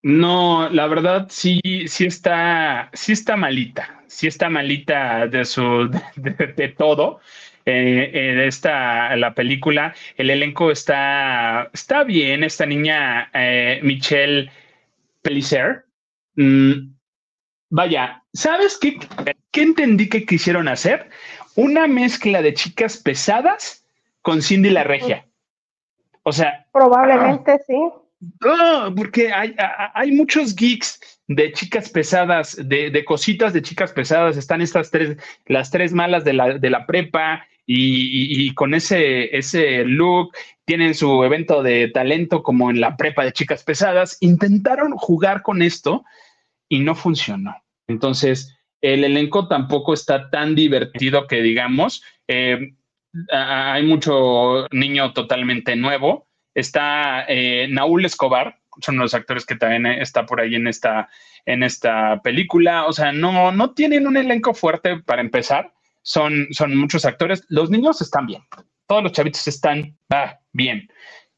No, la verdad sí, sí está, sí está malita, sí está malita de su, de, todo. Eh, en esta la película, el elenco está, está bien. Esta niña eh, Michelle Pellicer. Mm, vaya, ¿sabes qué, qué entendí que quisieron hacer? Una mezcla de chicas pesadas con Cindy la Regia. O sea. Probablemente sí. porque hay, hay, muchos geeks de chicas pesadas, de, cositas de chicas pesadas. Están estas tres, las tres malas de la, de la prepa y, con ese, ese look tienen su evento de talento como en la prepa de chicas pesadas. Intentaron jugar con esto y no funcionó. Entonces, el elenco tampoco está tan divertido que digamos. Eh, hay mucho niño totalmente nuevo. Está eh, Naúl Escobar, son los actores que también está por ahí en esta, en esta película. O sea, no, no tienen un elenco fuerte para empezar. Son, son muchos actores. Los niños están bien. Todos los chavitos están bien.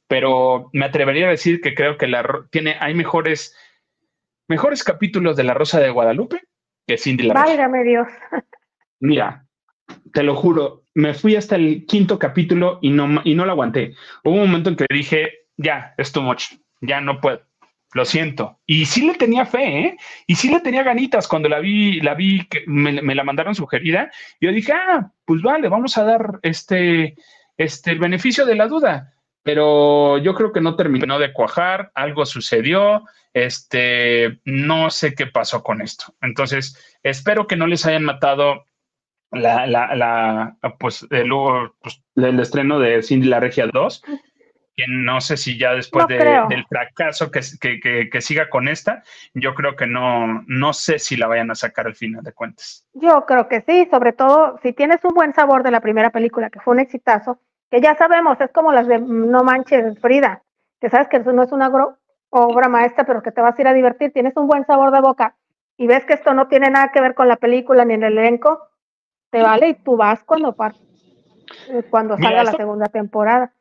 Pero me atrevería a decir que creo que la, tiene, hay mejores, mejores capítulos de La Rosa de Guadalupe que Cindy la Válgame Dios. Mira, te lo juro, me fui hasta el quinto capítulo y no, y no lo aguanté. Hubo un momento en que dije, ya, es too much, ya no puedo. Lo siento. Y sí le tenía fe, ¿eh? Y sí le tenía ganitas cuando la vi, la vi, que me, la mandaron sugerida. Yo dije, ah, pues vale, vamos a dar este, este, el beneficio de la duda. Pero yo creo que no terminó de cuajar, algo sucedió, este, no sé qué pasó con esto. Entonces, espero que no les hayan matado la, la, la pues, el, pues, el, estreno de Cindy la Regia 2, que no sé si ya después del fracaso que, que, que, siga con esta, yo creo que no, no sé si la vayan a sacar al final de cuentas. Yo creo que sí, sobre todo si tienes un buen sabor de la primera película, que fue un exitazo, que ya sabemos, es como las de No Manches Frida, que sabes que eso no es una obra maestra, pero que te vas a ir a divertir, tienes un buen sabor de boca y ves que esto no tiene nada que ver con la película ni el elenco, te vale y tú vas cuando, cuando salga la segunda temporada.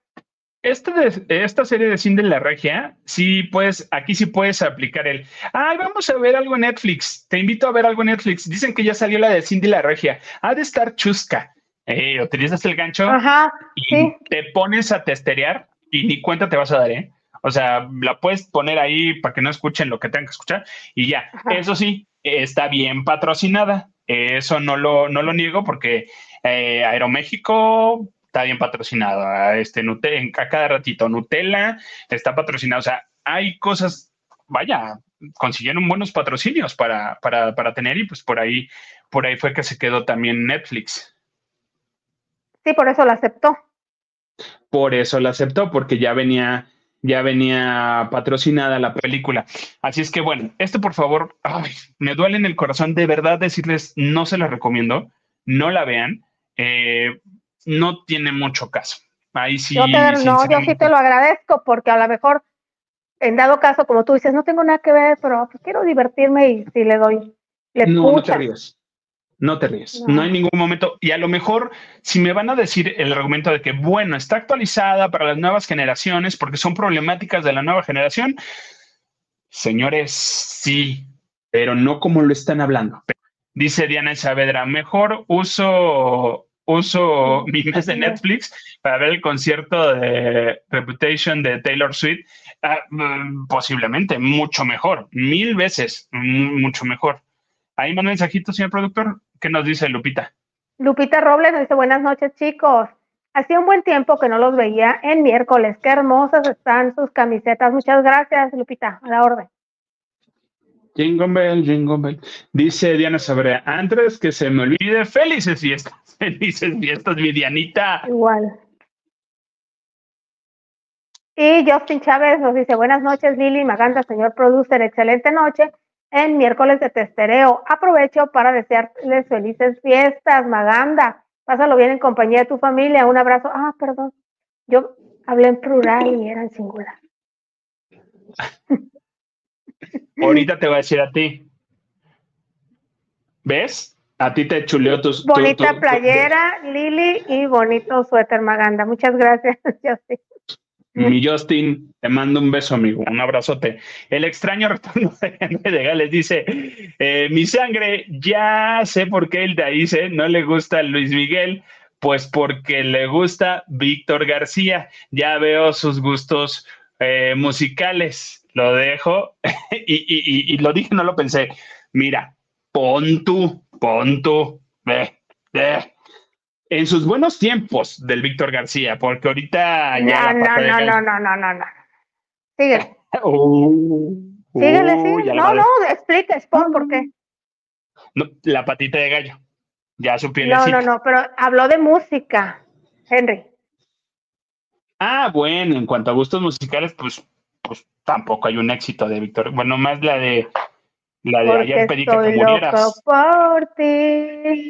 Esta, esta serie de Cindy la Regia, sí puedes, aquí sí puedes aplicar el, ay, vamos a ver algo en Netflix, te invito a ver algo en Netflix, dicen que ya salió la de Cindy la Regia, ha de estar chusca, eh, utilizas el gancho y te pones a testerear y ni cuenta te vas a dar, ¿eh? O sea, la puedes poner ahí para que no escuchen lo que tengan que escuchar y ya. Eso sí, está bien patrocinada. Eso no lo, no lo niego porque eh, Aeroméxico está bien patrocinado. Este, a cada ratito Nutella está patrocinado. O sea, hay cosas, vaya, consiguieron buenos patrocinios para, para, para tener y pues por ahí, por ahí fue que se quedó también Netflix. Sí, por eso la aceptó. Por eso la aceptó, porque ya venía, ya venía patrocinada la película. Así es que bueno, esto por favor, me duele en el corazón de verdad decirles, no se la recomiendo, no la vean, eh, no tiene mucho caso. Ahí sí. Yo no, yo sí te lo agradezco porque a lo mejor, en dado caso, como tú dices, no tengo nada que ver, pero pues quiero divertirme y si le doy. Le no, no te ríes. No te ríes, no. hay ningún momento. Y a lo mejor, si me van a decir el argumento de que, bueno, está actualizada para las nuevas generaciones porque son problemáticas de la nueva generación, señores, sí, pero no como lo están hablando. Dice Diana Saavedra, mejor uso, uso mi mes de Netflix para ver el concierto de Reputation de Taylor Swift. Ah, mm, posiblemente, mucho mejor, mil veces, mucho mejor. Ahí manda un mensajito, señor productor. ¿Qué nos dice Lupita? Lupita Robles nos dice buenas noches, chicos. Hacía un buen tiempo que no los veía en miércoles. Qué hermosas están sus camisetas. Muchas gracias, Lupita. A la orden. Jingle bell, jingle bell. Dice Diana Sabrea, antes que se me olvide, felices fiestas. [laughs] Felices fiestas, mi Dianita. Igual. Y Justin Chávez nos dice, buenas noches, Lili Maganda, señor producer, excelente noche en miércoles de testereo. Aprovecho para desearles felices fiestas, Maganda. Pásalo bien en compañía de tu familia. Un abrazo. Ah, perdón. Yo hablé en plural y era en singular. [laughs] Ahorita te voy a decir a ti. ¿Ves? A ti te chuleó tus. Bonita playera, Lili, y bonito suéter, Maganda. Muchas gracias. [laughs] Mi Justin, te mando un beso, amigo, un abrazote. El extraño [laughs] retorno de Henry de Gales dice: eh, Mi sangre, ya sé por qué él te dice, no le gusta Luis Miguel, pues porque le gusta Víctor García. Ya veo sus gustos eh, musicales. Lo dejo [laughs] y, lo dije, no lo pensé. Mira, pon tú, pon tú, ve, ve en sus buenos tiempos del Víctor García, porque ahorita ya. No, no, no, no, no, no, no, no. Sigue. [laughs] Uh, Síguele, sí. No, no, explica, Spawn, por qué. No, la patita de gallo. Ya su. No, no, no, pero habló de música, Henry. Ah, bueno, en cuanto a gustos musicales, pues, pues tampoco hay un éxito de Víctor. Bueno, más la de la de ayer pedí que te murieras. Por ti,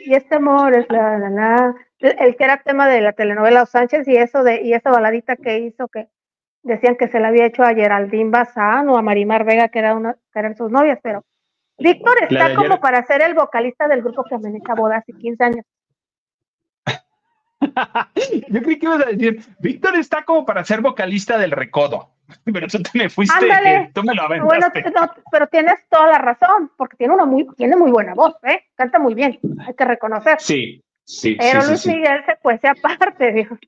y este amor es la, la, la el que era tema de la telenovela Los Sánchez y eso de y esa baladita que hizo que decían que se la había hecho a Geraldine Bazán o a Marimar Vega que, era una, que eran sus novias, pero Víctor está como para ser el vocalista del grupo que amenaza boda hace 15 años. [laughs] Yo creí que ibas a decir, Víctor está como para ser vocalista del Recodo, [laughs] pero tú te me fuiste, tú me lo aventaste. Bueno, pero tienes toda la razón, porque tiene una muy, tiene muy buena voz, ¿eh? Canta muy bien, hay que reconocer. Sí, Sí, Pero Luis Miguel se cuece aparte, dijo.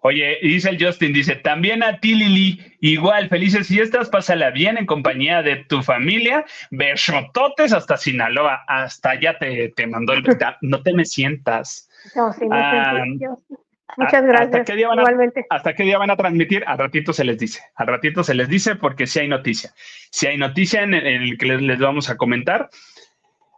Oye, dice el Justin, dice, también a ti, Lili, igual, felices fiestas, pásala bien en compañía de tu familia, besototes hasta Sinaloa, hasta allá te, te mandó el... [laughs] no te me sientas. No, sí, no ah, Muchas gracias. ¿hasta qué, día van a, Igualmente. ¿Hasta qué día van a transmitir? Al ratito se les dice. Al ratito se les dice porque si hay noticia. Si hay noticia en el, que les, les, vamos a comentar.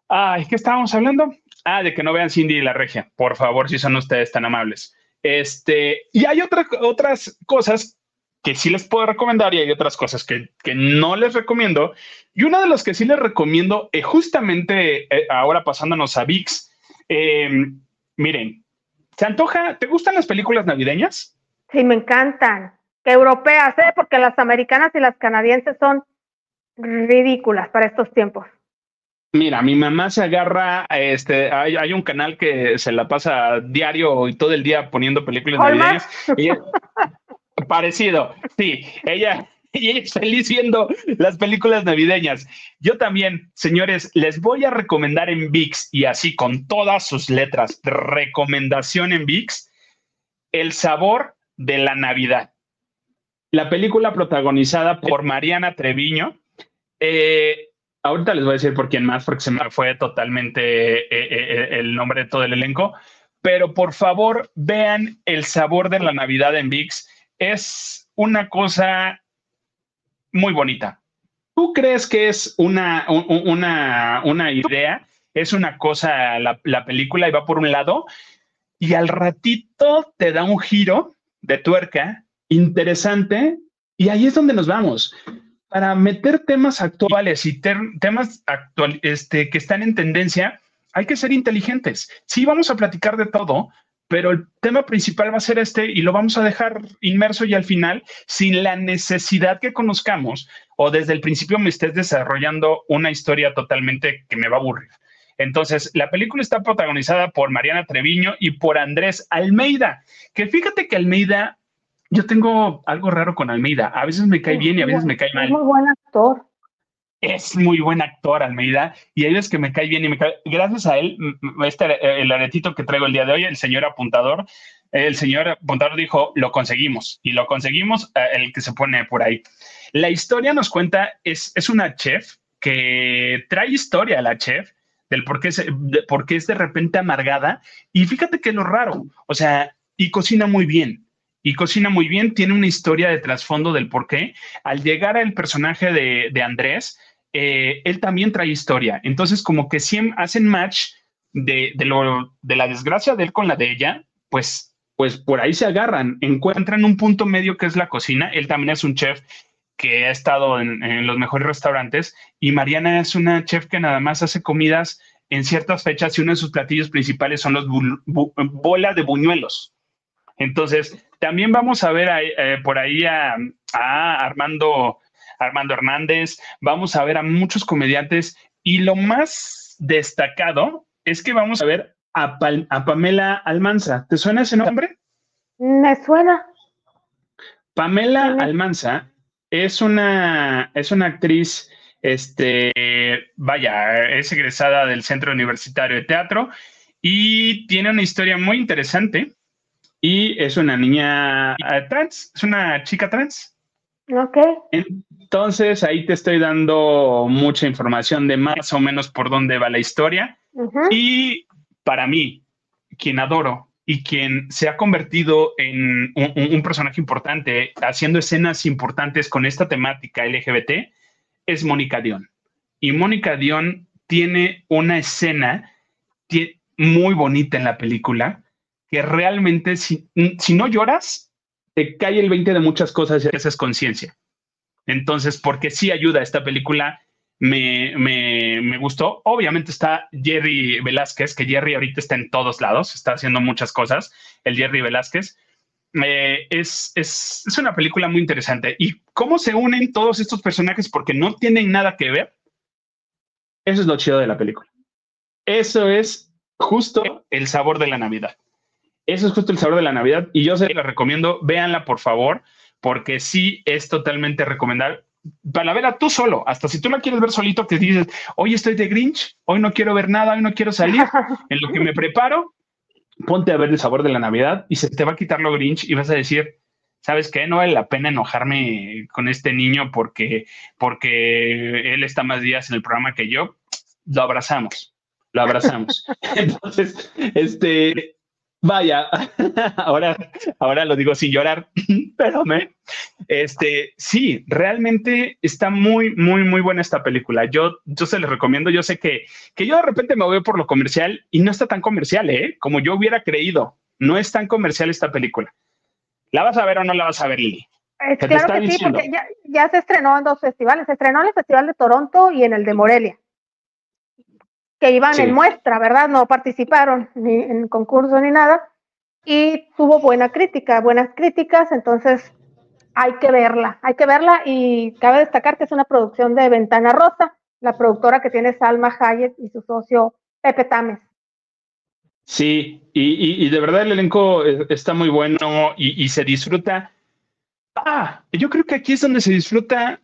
Ay, ¿qué estábamos hablando? Ah, de que no vean Cindy y la regia, por favor, si son ustedes tan amables. Este, y hay otras cosas que sí les puedo recomendar y hay otras cosas que, no les recomiendo. Y una de las que sí les recomiendo, es justamente eh, ahora pasándonos a VIX, em, miren, ¿se antoja? ¿Te gustan las películas navideñas? Sí, me encantan. Que europeas, ¿eh? porque las americanas y las canadienses son ridículas para estos tiempos. Mira, mi mamá se agarra, este, hay, un canal que se la pasa diario y todo el día poniendo películas navideñas. parecido, sí, ella, [laughs] y ella es feliz viendo las películas navideñas. Yo también, señores, les voy a recomendar en VIX y así con todas sus letras, recomendación en VIX, el sabor de la Navidad. la película protagonizada por Mariana Treviño. Eh, ahorita les voy a decir por quién más, porque se me fue totalmente eh, eh, el nombre de todo el elenco. Pero por favor, vean el sabor de la Navidad en VIX. Es una cosa muy bonita. ¿Tú crees que es una, una, una idea? Es una cosa la, la película y va por un lado y al ratito te da un giro de tuerca interesante y ahí es donde nos vamos. Para meter temas actuales y temas actual, este, que están en tendencia, hay que ser inteligentes. Sí, vamos a platicar de todo, pero el tema principal va a ser este y lo vamos a dejar inmerso y al final, sin la necesidad que conozcamos o desde el principio me estés desarrollando una historia totalmente que me va a aburrir. Entonces, la película está protagonizada por Mariana Treviño y por Andrés Almeida, que fíjate que Almeida, yo tengo algo raro con Almeida, a veces me cae bien y a veces me cae mal. Es muy buen actor. Es muy buen actor Almeida y hay veces que me cae bien y me cae. Gracias a él, este, el aretito que traigo el día de hoy, el señor apuntador, el señor apuntador dijo, lo conseguimos y lo conseguimos eh, el que se pone por ahí. La historia nos cuenta, es, es una chef que trae historia a la chef del por qué, es, de, por qué es de repente amargada. Y fíjate que lo raro, o sea, y cocina muy bien. Y cocina muy bien, tiene una historia de trasfondo del por qué. Al llegar al personaje de, de Andrés, eh, él también trae historia. Entonces, como que siempre hacen match de, de la desgracia de él con la de ella, pues, pues por ahí se agarran, encuentran un punto medio que es la cocina. Él también es un chef que ha estado en, los mejores restaurantes y Mariana es una chef que nada más hace comidas en ciertas fechas y uno de sus platillos principales son los bolas de buñuelos. Entonces, también vamos a ver eh, por ahí a, Armando, Armando Hernández, vamos a ver a muchos comediantes y lo más destacado es que vamos a ver a, a Pamela Almanza. ¿Te suena ese nombre? Me suena. Pamela Almanza es una, es una actriz, este, vaya, es egresada del Centro Universitario de Teatro y tiene una historia muy interesante y es una niña eh, trans, es una chica trans. Ok. Entonces ahí te estoy dando mucha información de más o menos por dónde va la historia. Y para mí, quien adoro y quien se ha convertido en un, personaje importante, haciendo escenas importantes con esta temática LGBT, es Mónica Dion. Y Mónica Dion tiene una escena muy bonita en la película, que realmente si, si no lloras, te cae el 20 de muchas cosas y haces conciencia. Entonces, porque sí ayuda esta película me, me, me, gustó. Obviamente está Jerry Velázquez, que Jerry ahorita está en todos lados, está haciendo muchas cosas, el Jerry Velázquez. Eh, es, es, es, una película muy interesante. ¿Y cómo se unen todos estos personajes? Porque no tienen nada que ver. Eso es lo chido de la película. Eso es justo el sabor de la Navidad. Eso es justo el sabor de la Navidad. Y yo se la recomiendo, véanla por favor, porque sí es totalmente recomendable para verla tú solo, hasta si tú la quieres ver solito, que dices, hoy estoy de Grinch, hoy no quiero ver nada, hoy no quiero salir, [laughs] en lo que me preparo, ponte a ver el sabor de la Navidad y se te va a quitar lo Grinch y vas a decir, ¿sabes qué? No vale la pena enojarme con este niño porque, porque él está más días en el programa que yo. Lo abrazamos, lo abrazamos. [laughs] Entonces, este, Vaya, [laughs] ahora, ahora lo digo sin llorar, [laughs] pero me, este, sí, realmente está muy, muy, muy buena esta película. Yo, yo se les recomiendo. Yo sé que, que yo de repente me voy por lo comercial y no está tan comercial, ¿eh? Como yo hubiera creído. No es tan comercial esta película. ¿La vas a ver o no la vas a ver, Lili? Eh, claro que sí, porque ya, ya se estrenó en dos festivales. Se estrenó en el Festival de Toronto y en el de Morelia que iban en muestra, ¿verdad? No participaron ni en concurso ni nada. Y tuvo buena crítica, buenas críticas, entonces hay que verla, hay que verla y cabe destacar que es una producción de Ventana Rosa, la productora que tiene Salma Hayek y su socio Pepe Tames. Sí, y, y, de verdad el elenco eh, está muy bueno y, y se disfruta. Ah, yo creo que aquí es donde se disfruta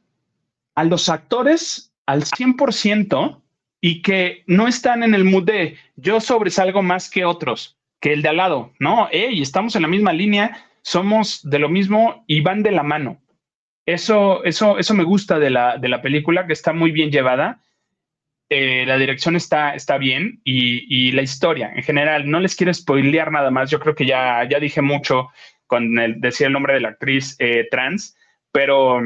a los actores al 100% y que no están en el mood de yo sobresalgo más que otros, que el de al lado. No, hey, estamos en la misma línea, somos de lo mismo y van de la mano. Eso, eso, eso me gusta de la, de la película, que está muy bien llevada. Eh, la dirección está, está bien y, la historia en general. No les quiero spoilear nada más. Yo creo que ya, ya dije mucho con el, decir el nombre de la actriz eh, trans, pero,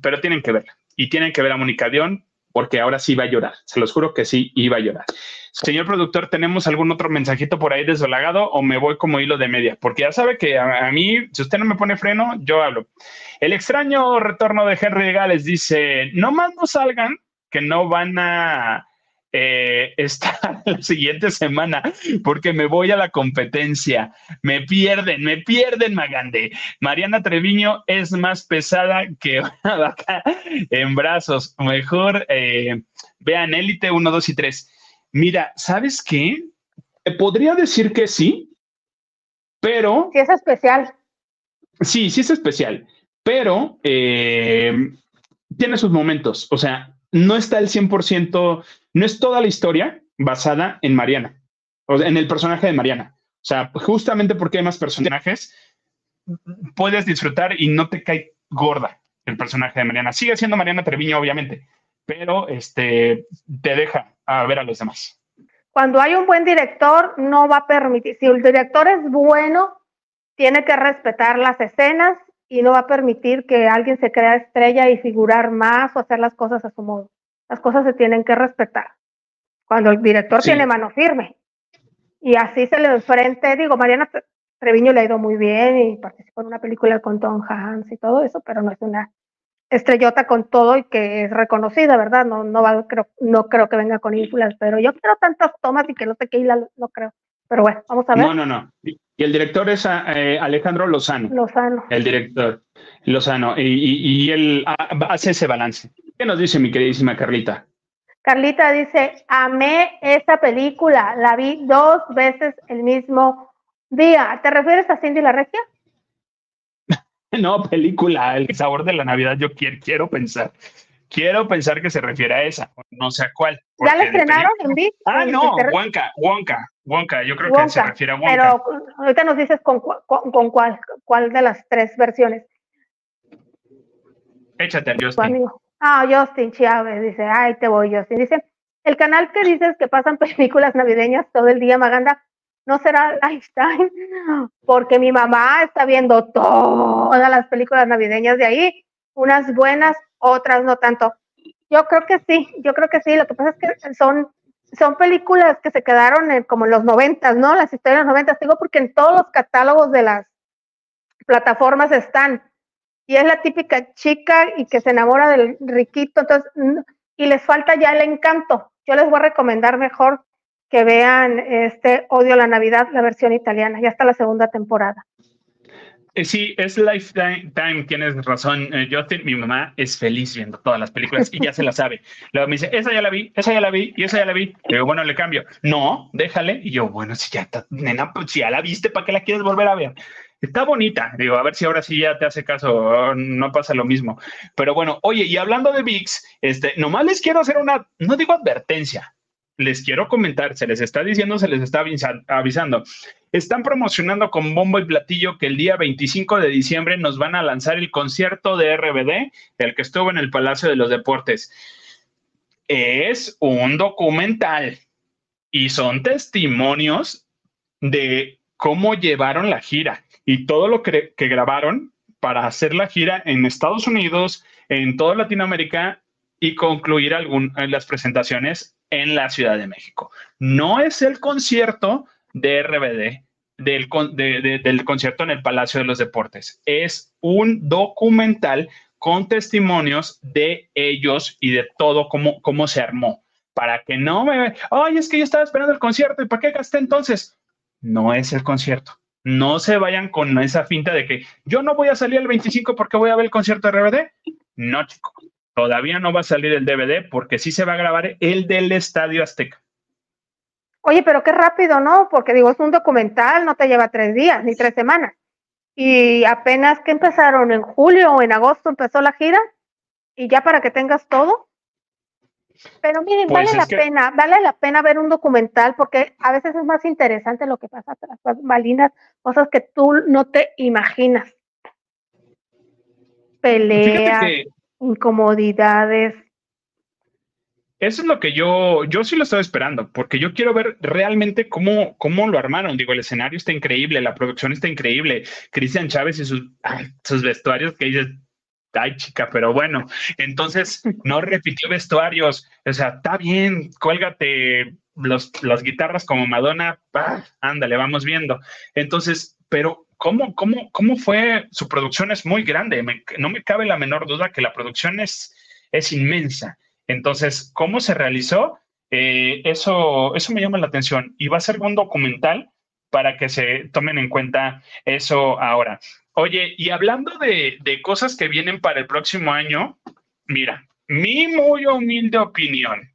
pero tienen que verla y tienen que ver a Mónica Dion porque ahora sí va a llorar. Se los juro que sí iba a llorar. Señor productor, ¿tenemos algún otro mensajito por ahí desvelagado o me voy como hilo de media? Porque ya sabe que a, mí, si usted no me pone freno, yo hablo. El extraño retorno de Henry Gales dice, no más no salgan, que no van a eh, estar [laughs] la siguiente semana porque me voy a la competencia. Me pierden, me pierden, Magande. Mariana Treviño es más pesada que [laughs] una vaca en brazos. Mejor eh, vean Élite 1, 2 y 3. Mira, ¿sabes qué? Podría decir que sí, pero... Sí, es especial. Sí, sí es especial, pero eh, tiene sus momentos. O sea, no está el 100%, no es toda la historia basada en Mariana, o en el personaje de Mariana. O sea, justamente porque hay más personajes, puedes disfrutar y no te cae gorda el personaje de Mariana. Sigue siendo Mariana Treviño, obviamente, pero este, te deja a ver a los demás. Cuando hay un buen director, no va a permitir, si el director es bueno, tiene que respetar las escenas y no va a permitir que alguien se crea estrella y figurar más o hacer las cosas a su modo. Las cosas se tienen que respetar. Cuando el director tiene mano firme. Y así se le enfrente, digo, Mariana Treviño le ha ido muy bien y participó en una película con Tom Hanks y todo eso, pero no es una estrellota con todo y que es reconocida, ¿verdad? No, no, va, creo, no creo que venga con ínfulas, pero yo quiero tantas tomas y que no sé qué la no creo. Pero bueno, vamos a ver. No, no, no. Y el director es eh, Alejandro Lozano. Lozano. El director, Lozano. Y, y, él hace ese balance. ¿Qué nos dice mi queridísima Carlita? Carlita dice, amé esta película, la vi dos veces el mismo día. ¿Te refieres a Cindy la Regia? [laughs] no, película, El sabor de la Navidad, yo quiero, quiero pensar. Quiero pensar que se refiere a esa, no sé a cuál. ¿Ya la estrenaron en VIX? Ah, no, Wonka, Wonka, Wonka, yo creo que se refiere a Wonka. Pero ahorita nos dices con, con, cuál, cuál de las tres versiones. Échate, Justin. Ah, Justin Chávez, dice, ay, te voy, Justin. Dice, el canal que dices que pasan [laughs] películas navideñas todo el día, Maganda, no será Lifetime, porque mi mamá está viendo todas las películas navideñas de ahí, unas buenas, otras no tanto. Yo creo que sí, yo creo que sí. Lo que pasa es que son, son películas que se quedaron en, como en los noventas, ¿no? Las historias de los noventas, digo porque en todos los catálogos de las plataformas están. Y es la típica chica y que se enamora del riquito, entonces, y les falta ya el encanto. Yo les voy a recomendar mejor que vean este Odio a la Navidad, la versión italiana, ya está la segunda temporada. Eh, sí, es Lifetime, tienes razón, eh, Justin. Mi mamá es feliz viendo todas las películas y ya se la sabe. [laughs] Luego me dice, esa ya la vi, esa ya la vi y esa ya la vi. Y bueno, le cambio. No, déjale. Y yo, bueno, si ya está, nena, pues si ya la viste, ¿para qué la quieres volver a ver? Está bonita. Digo, a ver si ahora sí ya te hace caso, no pasa lo mismo. Pero bueno, oye, y hablando de VIX, este, nomás les quiero hacer una, no digo advertencia, les quiero comentar, se les está diciendo, se les está avisando. Están promocionando con bombo y platillo que el día 25 de diciembre nos van a lanzar el concierto de RBD, el que estuvo en el Palacio de los Deportes. Es un documental y son testimonios de cómo llevaron la gira y todo lo que, grabaron para hacer la gira en Estados Unidos, en toda Latinoamérica y concluir algún, las presentaciones en la Ciudad de México. No es el concierto de RBD, del, del concierto en el Palacio de los Deportes. Es un documental con testimonios de ellos y de todo cómo, cómo se armó. Para que no me... Ay, es que yo estaba esperando el concierto y ¿para qué gasté entonces? No es el concierto. No se vayan con esa finta de que yo no voy a salir el 25 porque voy a ver el concierto de RBD. No, chico. Todavía no va a salir el DVD porque sí se va a grabar el del Estadio Azteca. Oye, pero qué rápido, ¿no? Porque digo, es un documental, no te lleva tres días ni tres semanas. Y apenas que empezaron en julio o en agosto empezó la gira y ya para que tengas todo. Pero miren, pues vale la pena, vale la pena ver un documental porque a veces es más interesante lo que pasa tras las balinas, cosas que tú no te imaginas. peleas, incomodidades. Eso es lo que yo, yo sí lo estaba esperando, porque yo quiero ver realmente cómo, cómo lo armaron. Digo, el escenario está increíble, la producción está increíble. Cristian Chávez y sus, sus vestuarios que dices, ay chica, pero bueno, entonces no repitió vestuarios, o sea, está bien, cuélgate los, las guitarras como Madonna, ándale, vamos viendo. Entonces, pero ¿cómo, cómo, cómo fue? Su producción es muy grande, no me cabe la menor duda que la producción es, es inmensa. Entonces, ¿cómo se realizó? Eh, eso, eso me llama la atención y va a ser un documental para que se tomen en cuenta eso ahora. Oye, y hablando de, de cosas que vienen para el próximo año, mira, mi muy humilde opinión,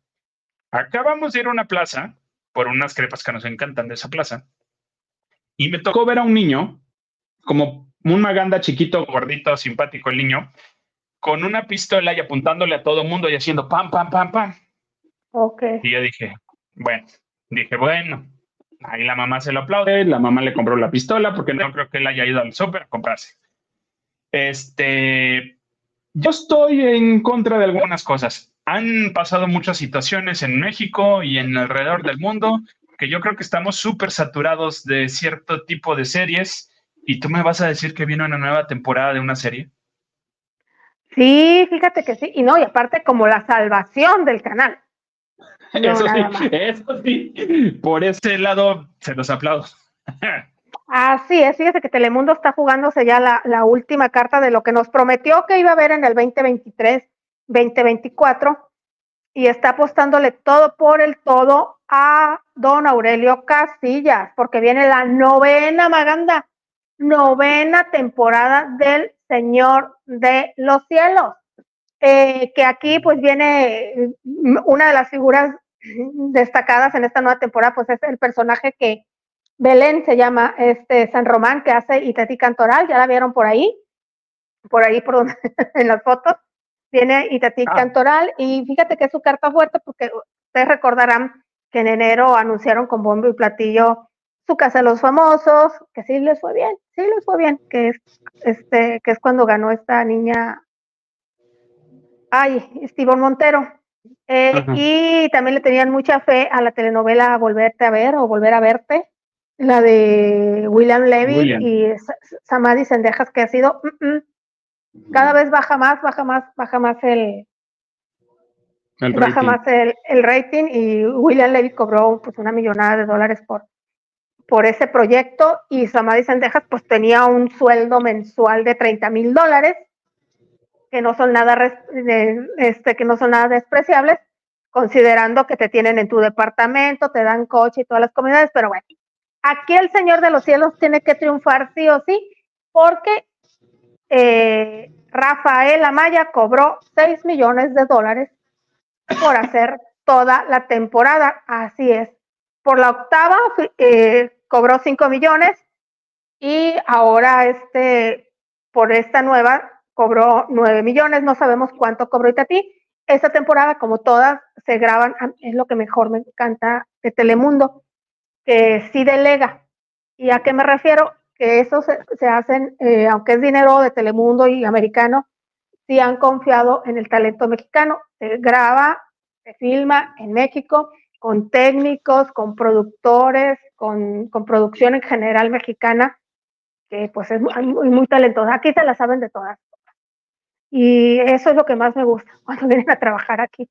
acabamos de ir a una plaza por unas crepas que nos encantan de esa plaza y me tocó ver a un niño, como un maganda chiquito, gordito, simpático el niño, con una pistola y apuntándole a todo el mundo y haciendo pam, pam, pam, pam. Ok. Y yo dije, bueno, dije, bueno, ahí la mamá se lo aplaude, la mamá le compró la pistola porque no creo que él haya ido al súper a comprarse. Este, yo estoy en contra de algunas cosas. Han pasado muchas situaciones en México y en alrededor del mundo que yo creo que estamos súper saturados de cierto tipo de series y tú me vas a decir que viene una nueva temporada de una serie. Sí, fíjate que sí, y no, y aparte como la salvación del canal. [laughs] eso sí, eso sí, por ese lado se los aplaudo. Así es, fíjate que Telemundo está jugándose ya la, la, última carta de lo que nos prometió que iba a haber en el 2023, 2024, y está apostándole todo por el todo a don Aurelio Casillas, porque viene la novena Maganda, novena temporada del Señor de los Cielos. Eh, que aquí pues viene una de las figuras destacadas en esta nueva temporada, pues es el personaje que Belén se llama este San Román, que hace Itati Cantoral, ya la vieron por ahí, por ahí por donde, [laughs] en las fotos, viene Itati ah. Cantoral, y fíjate que es su carta fuerte, porque ustedes recordarán que en enero anunciaron con bombo y platillo su casa de los famosos, que sí les fue bien, sí les fue bien, que es este, que es cuando ganó esta niña, ay, Estibón Montero. Eh, y también le tenían mucha fe a la telenovela Volverte a ver o Volver a verte, la de William Levy y Samadhi Sendejas, que ha sido mm, mm, cada vez baja más, baja más, baja más el, baja más el, el, rating y William Levy cobró pues una millonada de dólares por, por ese proyecto y Samadhi Sendejas pues tenía un sueldo mensual de 30 mil dólares, que no son nada este, que no son nada despreciables, considerando que te tienen en tu departamento, te dan coche y todas las comunidades, pero bueno, aquí el Señor de los Cielos tiene que triunfar sí o sí, porque eh, Rafael Amaya cobró 6 millones de dólares por hacer toda la temporada, así es. Por la octava eh, cobró 5 millones y ahora este, por esta nueva cobró 9 millones, no sabemos cuánto cobró Itatí. Esta temporada, como todas, se graban, es lo que mejor me encanta de Telemundo, que sí delega. ¿Y a qué me refiero? Que eso se, se hacen, eh, aunque es dinero de Telemundo y americano, sí han confiado en el talento mexicano. Se graba, se filma en México con técnicos, con productores, con, producción en general mexicana, que pues es muy, muy talentosa. Aquí se la saben de todas. Y eso es lo que más me gusta [laughs] cuando vienen a trabajar aquí.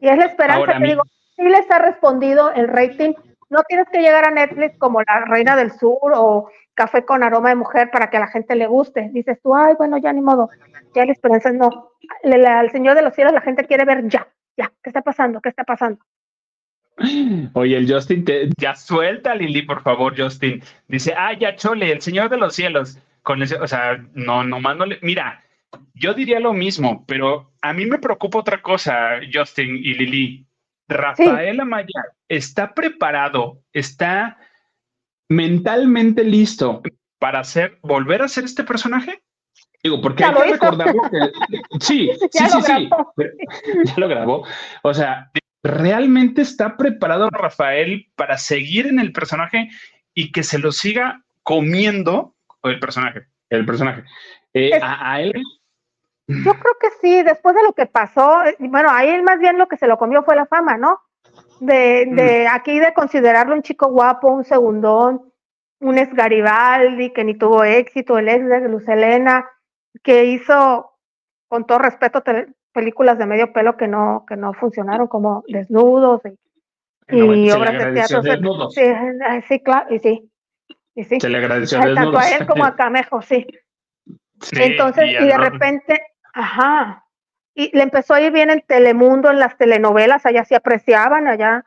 Y es la esperanza, que digo, sí les ha respondido el rating. No tienes que llegar a Netflix como La Reina del Sur o Café con Aroma de Mujer para que a la gente le guste. Dices tú, ay, bueno, ya ni modo. Ya la esperanza no. al Señor de los Cielos la gente quiere ver ya, ya. ¿Qué está pasando? ¿Qué está pasando? Oye, el Justin, ya suelta Lili, por favor, Justin. Dice, ah, ya chole, el Señor de los cielos. Con ese, o sea, no, no no le. Mira, yo diría lo mismo, pero a mí me preocupa otra cosa, Justin y Lili. Rafael Amaya está preparado, está mentalmente listo para hacer, volver a ser este personaje. Digo, porque hay que recordar que. [laughs] Sí, sí, sí, [laughs] sí. Ya lo grabó. O sea, ¿realmente está preparado Rafael para seguir en el personaje y que se lo siga comiendo el personaje? El personaje. Eh, a, él. Yo creo que sí, después de lo que pasó, eh, bueno, a él más bien lo que se lo comió fue la fama, ¿no? De, de mm. aquí de considerarlo un chico guapo, un segundón, un ex Garibaldi que ni tuvo éxito, el ex de Luz Helena, que hizo, con todo respeto, películas de medio pelo que no, que no funcionaron, como Desnudos y, obras de teatro. Sí, sí, claro, y sí. Y sí. Se le agradeció Tanto a él como a Camejo, sí. [laughs] Entonces, y, de repente, ajá, y le empezó a ir bien en Telemundo, en las telenovelas, allá se apreciaban, allá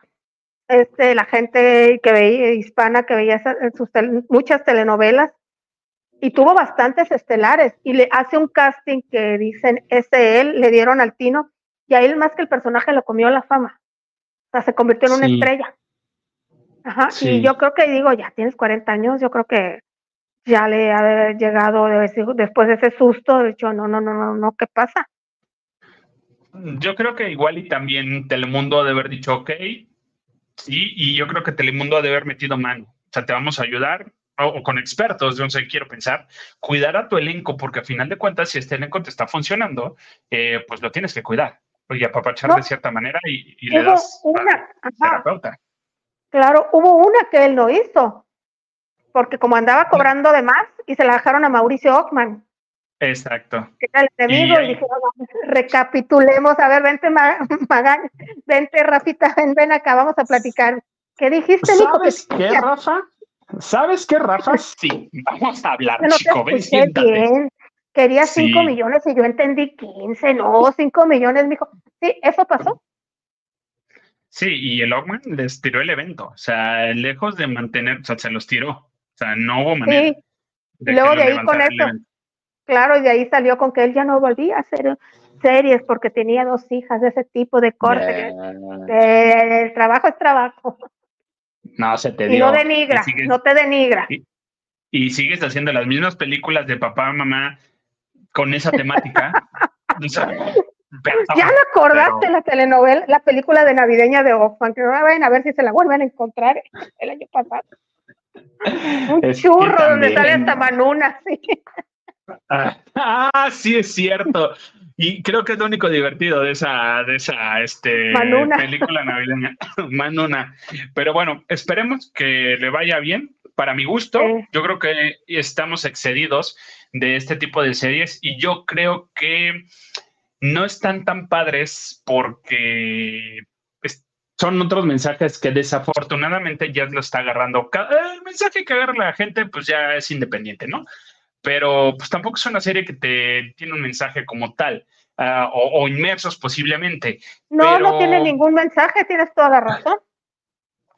este, la gente que veía, hispana que veía sus muchas telenovelas, y tuvo bastantes estelares, y le hace un casting que dicen, ese él, le dieron al tino, y a él más que el personaje lo comió la fama, o sea, se convirtió en una estrella. Ajá, y yo creo que digo, ya tienes 40 años, yo creo que ya le ha llegado después de ese susto, de hecho, no, no, no, no, no, ¿qué pasa? Yo creo que igual y también Telemundo ha de haber dicho, ok, sí, y yo creo que Telemundo ha de haber metido mano, o sea, te vamos a ayudar, o, con expertos, yo no sé, quiero pensar, cuidar a tu elenco, porque a final de cuentas, si este elenco te está funcionando, eh, pues lo tienes que cuidar, y apapachar de cierta manera y, le das una, terapeuta. Claro, hubo una que él no hizo, porque como andaba cobrando de más y se la dejaron a Mauricio Ockman. Exacto. Que era el enemigo y, dije, recapitulemos, a ver, vente, [laughs] Magán, vente, Rafita, ven, ven acá, vamos a platicar. ¿Qué dijiste, Nico? ¿Sabes qué, Rafa? ¿Sabes qué, Rafa? [laughs] Sí, vamos a hablar, no chico, ven, bien. Quería 5 millones y yo entendí 15, no, 5 millones, dijo. Sí, eso pasó. Sí, y el Ockman les tiró el evento, o sea, lejos de mantener, o sea, se los tiró, sea, no hubo manera. Sí, y luego de ahí con eso, claro, y de ahí salió con que él ya no volvía a hacer series porque tenía dos hijas de ese tipo de corte. el trabajo es trabajo. No, se te dio. Y no denigra, no te denigra. Y, sigues haciendo las mismas películas de papá, mamá, con esa temática. [laughs] ya me acordaste la telenovela, la película de navideña de Oxfam, que vayan a ver si se la vuelven a encontrar el año pasado. Un churro donde sale hasta Manuna, sí. Ah, sí es cierto. Y creo que es lo único divertido de esa, de esa este, película navideña, [laughs] Manuna. Pero bueno, esperemos que le vaya bien. Para mi gusto, yo creo que estamos excedidos de este tipo de series y yo creo que no están tan padres porque son otros mensajes que desafortunadamente ya lo está agarrando. El mensaje que agarra la gente pues ya es independiente, ¿no? Pero pues tampoco es una serie que te tiene un mensaje como tal. Ah, o, inmersos posiblemente. No, no tiene ningún mensaje, tienes toda la razón.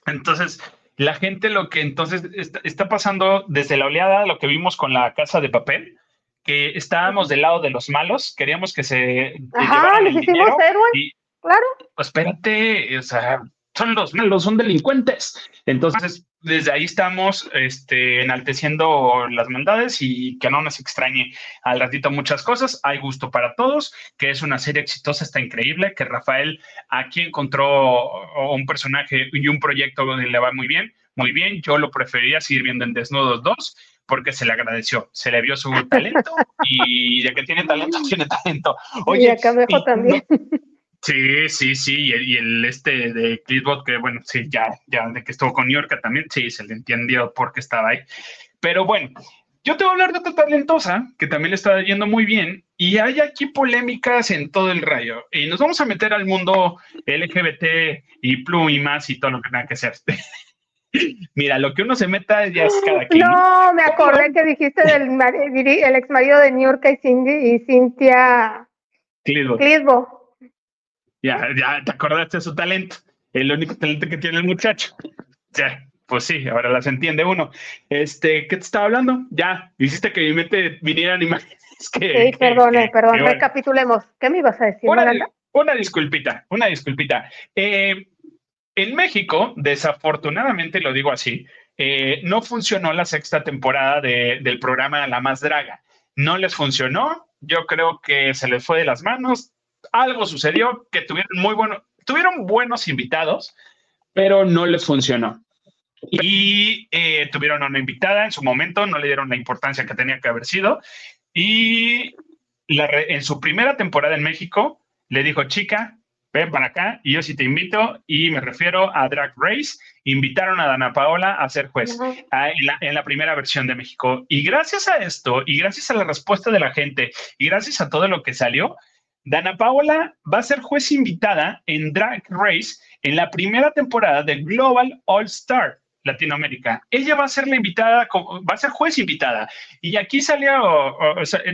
Entonces, la gente lo que entonces está, está, pasando desde la oleada, lo que vimos con la casa de papel, que estábamos del lado de los malos, queríamos que se Ajá, les hicimos héroes, claro. Pues espérate, o sea, son los malos, son delincuentes. Entonces, desde ahí estamos este, enalteciendo las maldades y que no nos extrañe al ratito muchas cosas. Hay gusto para todos, que es una serie exitosa, está increíble, que Rafael aquí encontró un personaje y un proyecto donde le va muy bien, muy bien. Yo lo preferiría seguir viendo en Desnudos 2 porque se le agradeció, se le vio su talento y de que tiene talento, [laughs] tiene talento. Oye, y acá mejor también. Sí, sí, sí, y el, este de Clipbot, que bueno, sí, ya, ya de que estuvo con New York también, sí, se le entendió por qué estaba ahí. Pero bueno, yo te voy a hablar de otra talentosa que también le está yendo muy bien y hay aquí polémicas en todo el rayo. Y nos vamos a meter al mundo LGBT y plum y más y todo lo que tenga que ser. [laughs] Mira, lo que uno se meta ya es cada quien. No, me acordé que dijiste del el ex marido de New York y, Cindy, y Cintia Clisbo. Ya, ya te acordaste de su talento, el único talento que tiene el muchacho. Ya, pues sí, ahora las entiende uno. Este, ¿qué te estaba hablando? Ya, hiciste que mi mente vinieran imágenes [laughs] que. Sí, perdone, perdón, recapitulemos. ¿Qué me ibas a decir, una, una disculpita, una disculpita. Eh, en México, desafortunadamente, lo digo así, eh, no funcionó la sexta temporada del programa La Más Draga. No les funcionó. Yo creo que se les fue de las manos. Algo sucedió que tuvieron muy bueno, tuvieron buenos invitados, pero no les funcionó. Y eh, tuvieron una invitada en su momento, no le dieron la importancia que tenía que haber sido. y en su primera temporada en México le dijo, chica, ven para acá y yo sí te invito y me refiero a Drag Race. Invitaron a Dana Paola a ser juez ah, en, la, primera versión de México. Y gracias a esto y gracias a la respuesta de la gente y gracias a todo lo que salió, Dana Paola va a ser juez invitada en Drag Race en la primera temporada de Global All Star. Latinoamérica. Ella va a ser la invitada, va a ser juez invitada. Y aquí salió,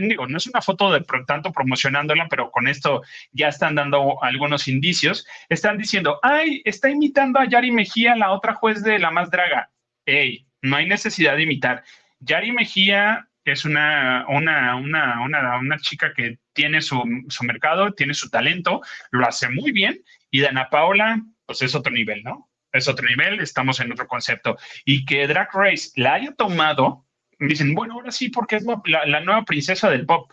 digo, no es una foto de tanto promocionándola, pero con esto ya están dando algunos indicios. Están diciendo, ay, está imitando a Yari Mejía, la otra juez de La Más Draga. Ey, no hay necesidad de imitar. Yari Mejía es una, una, una, una, una chica que tiene su, su mercado, tiene su talento, lo hace muy bien. Y Dana Paola, pues es otro nivel, ¿no? es otro nivel, estamos en otro concepto. Y que Drag Race la haya tomado, dicen, bueno, ahora sí, porque es la, nueva princesa del pop.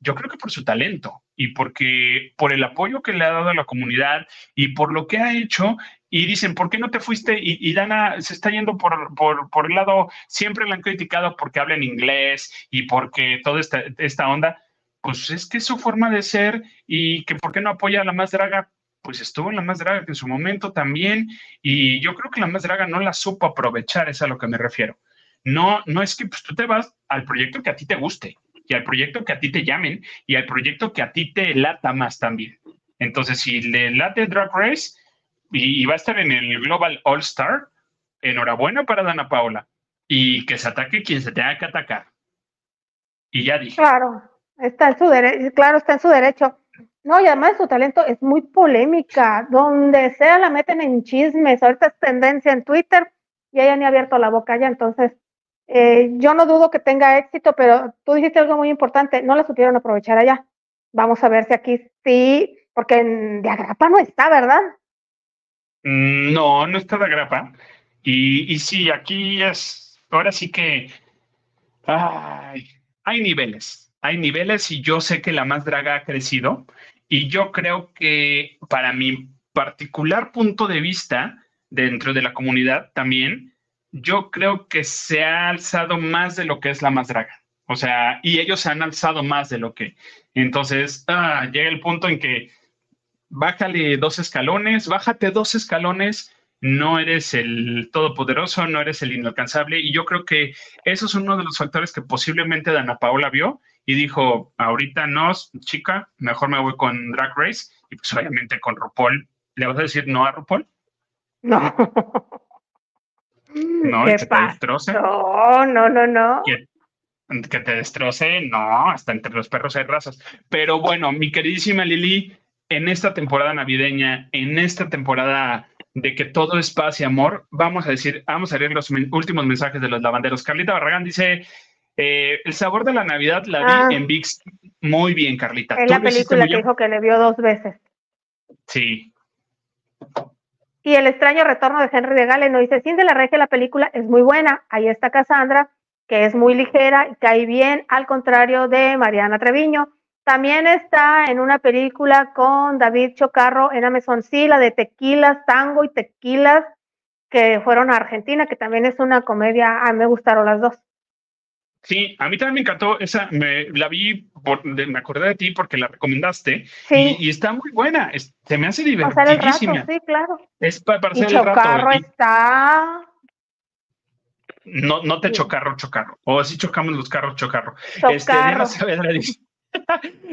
Yo creo que por su talento y porque por el apoyo que le ha dado a la comunidad y por lo que ha hecho. Y dicen, ¿por qué no te fuiste? Y, Dana se está yendo por, por, por, el lado, siempre la han criticado porque habla en inglés y porque toda esta, esta onda. Pues es que su forma de ser y que por qué no apoya a la más draga pues estuvo en la más draga en su momento también, y yo creo que la más draga no la supo aprovechar, es a lo que me refiero. No, no es que pues, tú te vas al proyecto que a ti te guste, y al proyecto que a ti te llamen, y al proyecto que a ti te lata más también. Entonces, si le late Drag Race y, va a estar en el Global All Star, enhorabuena para Dana Paola. Y que se ataque quien se tenga que atacar. Y ya dije. Claro, está en su derecho, claro, está en su derecho. No, y además su talento es muy polémica. Donde sea la meten en chismes. Ahorita es tendencia en Twitter y ella ni ha abierto la boca ya. Entonces, eh, yo no dudo que tenga éxito, pero tú dijiste algo muy importante. No la supieron aprovechar allá. Vamos a ver si aquí sí, porque en, de agrapa no está, ¿verdad? Mm, no, no está de agrapa. Y, y sí, aquí es, ahora sí que hay niveles, hay niveles y yo sé que la más draga ha crecido y yo creo que para mi particular punto de vista dentro de la comunidad también, yo creo que se ha alzado más de lo que es la más draga. O sea, y ellos se han alzado más de lo que. Entonces, ah, llega el punto en que bájale dos escalones, bájate dos escalones, no eres el todopoderoso, no eres el inalcanzable. Y yo creo que eso es uno de los factores que posiblemente Dana Paola vio y dijo, ahorita no, chica, mejor me voy con Drag Race y pues obviamente con RuPaul. ¿Le vas a decir no a RuPaul? No. [laughs] No, que te destroce. No, no, no, no. Que, que, te destroce, no, hasta entre los perros hay razas. Pero bueno, mi queridísima Lili, en esta temporada navideña, en esta temporada de que todo es paz y amor, vamos a decir, vamos a leer los últimos mensajes de los lavanderos. Carlita Barragán dice, eh, el sabor de la Navidad la vi ah. en VIX muy bien, Carlita. Es la película que dijo que le vio dos veces. Sí. Y el extraño retorno de Henry de Gale no dice, sin de la regia la película es muy buena. Ahí está Cassandra, que es muy ligera y cae bien, al contrario de Mariana Treviño. También está en una película con David Chocarro en Amazon, sí, la de Tequilas, Tango y Tequilas, que fueron a Argentina, que también es una comedia, a mí me gustaron las dos. Sí, a mí también me encantó esa, me, la vi, me acordé de ti porque la recomendaste y, está muy buena, se me hace divertidísima. sí, claro. Es para pasar el rato. está... No, no te chocarro, chocarro. O así chocamos los carros, chocarro. Este,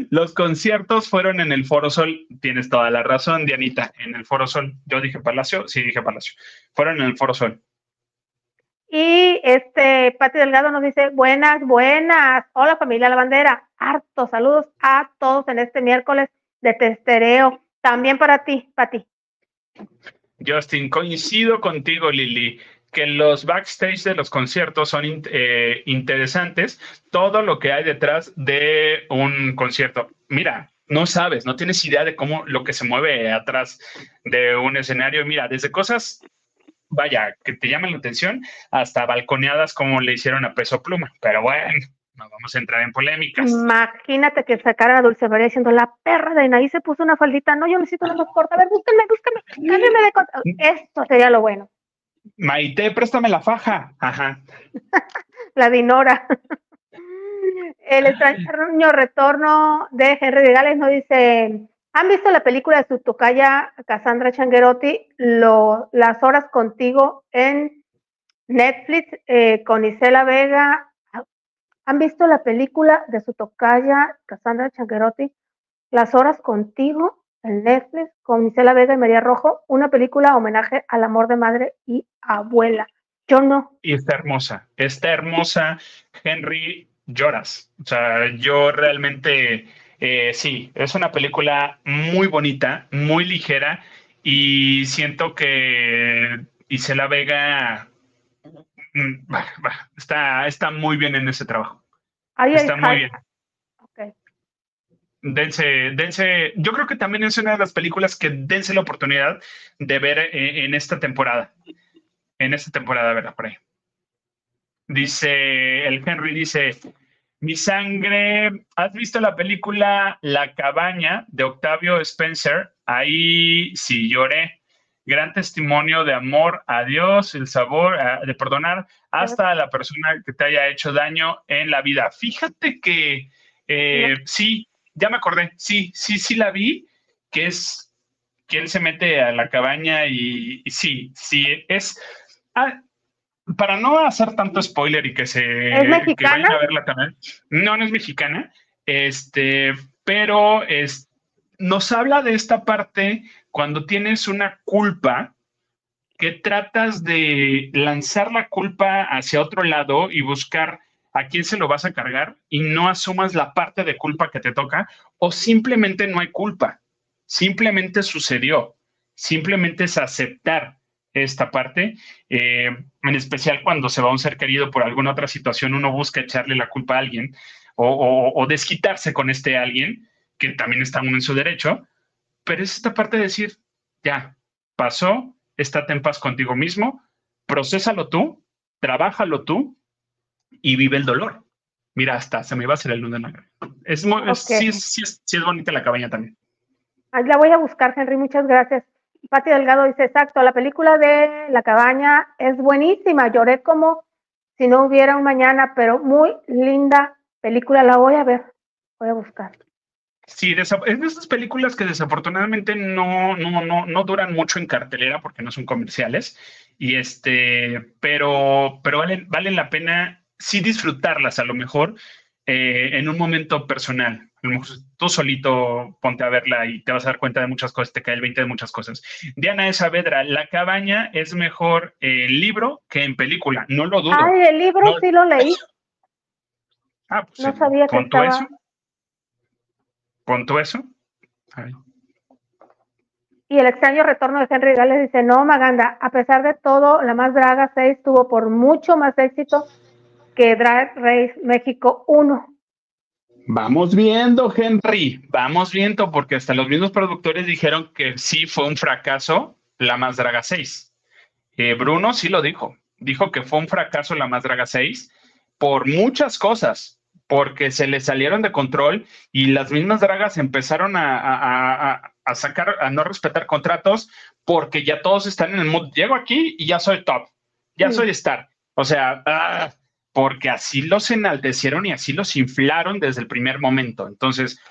los conciertos fueron en el Foro Sol. Tienes toda la razón, Dianita. En el Foro Sol. Yo dije Palacio. Sí, dije Palacio. Fueron en el Foro Sol. Y este Pati Delgado nos dice, buenas, buenas. Hola familia La Bandera. Hartos saludos a todos en este miércoles de testereo. También para ti, Pati. Justin, coincido contigo, Lili, que los backstage de los conciertos son eh, interesantes. Todo lo que hay detrás de un concierto. Mira, no sabes, no tienes idea de cómo lo que se mueve atrás de un escenario. Mira, desde cosas vaya, que te llaman la atención, hasta balconeadas como le hicieron a Peso Pluma. Pero bueno, no vamos a entrar en polémicas. Imagínate que sacara a Dulce María diciendo, la perra de Inaí se puso una faldita, no, yo necesito una más corta, a ver, búscame, búscame, cámbiame de Esto sería lo bueno. Maite, préstame la faja. Ajá. [laughs] la Dinora. El extraño retorno de Henry de Gales nos dice, ¿han visto la película de su tocaya Cassandra Changuerotti, lo, Las horas contigo en Netflix eh, con Isela Vega? ¿Han visto la película de su tocaya Cassandra Changuerotti, Las horas contigo en Netflix con Isela Vega y María Rojo? Una película homenaje al amor de madre y abuela. Yo no. Y está hermosa, está hermosa. Henry lloras. O sea, yo realmente, eh, sí, es una película muy bonita, muy ligera y siento que Isela Vega mm, está, está muy bien en ese trabajo. está muy bien. Dense, dense, yo creo que también es una de las películas que dense la oportunidad de ver eh, en, esta temporada. En esta temporada, ¿verdad? Por ahí. Dice, el Henry dice, mi sangre, ¿has visto la película La cabaña de Octavio Spencer? Ahí sí lloré. Gran testimonio de amor a Dios, el sabor de perdonar hasta a la persona que te haya hecho daño en la vida. Fíjate que eh, sí, ya me acordé, sí, sí, sí la vi, que es que él se mete a la cabaña y, y sí, sí, es... Ah, para no hacer tanto spoiler y que se ¿Es mexicana? a verla también. No, no es mexicana. Este, pero es, nos habla de esta parte cuando tienes una culpa que tratas de lanzar la culpa hacia otro lado y buscar a quién se lo vas a cargar y no asumas la parte de culpa que te toca o simplemente no hay culpa, simplemente sucedió, simplemente es aceptar esta parte, eh, en especial cuando se va un ser querido por alguna otra situación, uno busca echarle la culpa a alguien o, desquitarse con este alguien, que también está en su derecho, pero es esta parte de decir, ya, pasó, estate en paz contigo mismo, procésalo tú, trabájalo tú y vive el dolor. Mira, hasta se me va a hacer el luna negra. Es, sí, sí, sí, es bonita la cabaña también. La voy a buscar, Henry, muchas gracias. Pati Delgado dice, exacto, la película de La cabaña es buenísima, lloré como si no hubiera un mañana, pero muy linda película, la voy a ver, voy a buscar. Sí, es de esas películas que desafortunadamente no, no, no, no duran mucho en cartelera porque no son comerciales, y este, pero, pero valen, valen la pena sí disfrutarlas a lo mejor eh, en un momento personal tú solito ponte a verla y te vas a dar cuenta de muchas cosas, te cae el 20 de muchas cosas. Diana de Saavedra, La cabaña es mejor en libro que en película, no lo dudo. Ay, el libro sí lo leí. Ah, pues no sabía que estaba... eso. ¿Punto eso? Y el extraño retorno de Henry Gales dice, no, Maganda, a pesar de todo, la más draga 6 tuvo por mucho más éxito que Drag Race México 1. Vamos viendo, Henry, vamos viendo, porque hasta los mismos productores dijeron que sí fue un fracaso la Más Draga 6. Eh, Bruno sí lo dijo, dijo que fue un fracaso la Más Draga 6 por muchas cosas, porque se le salieron de control y las mismas dragas empezaron a, sacar, a no respetar contratos, porque ya todos están en el mundo. Llego aquí y ya soy top, ya soy star. O sea, ah, porque así los enaltecieron y así los inflaron desde el primer momento. Entonces,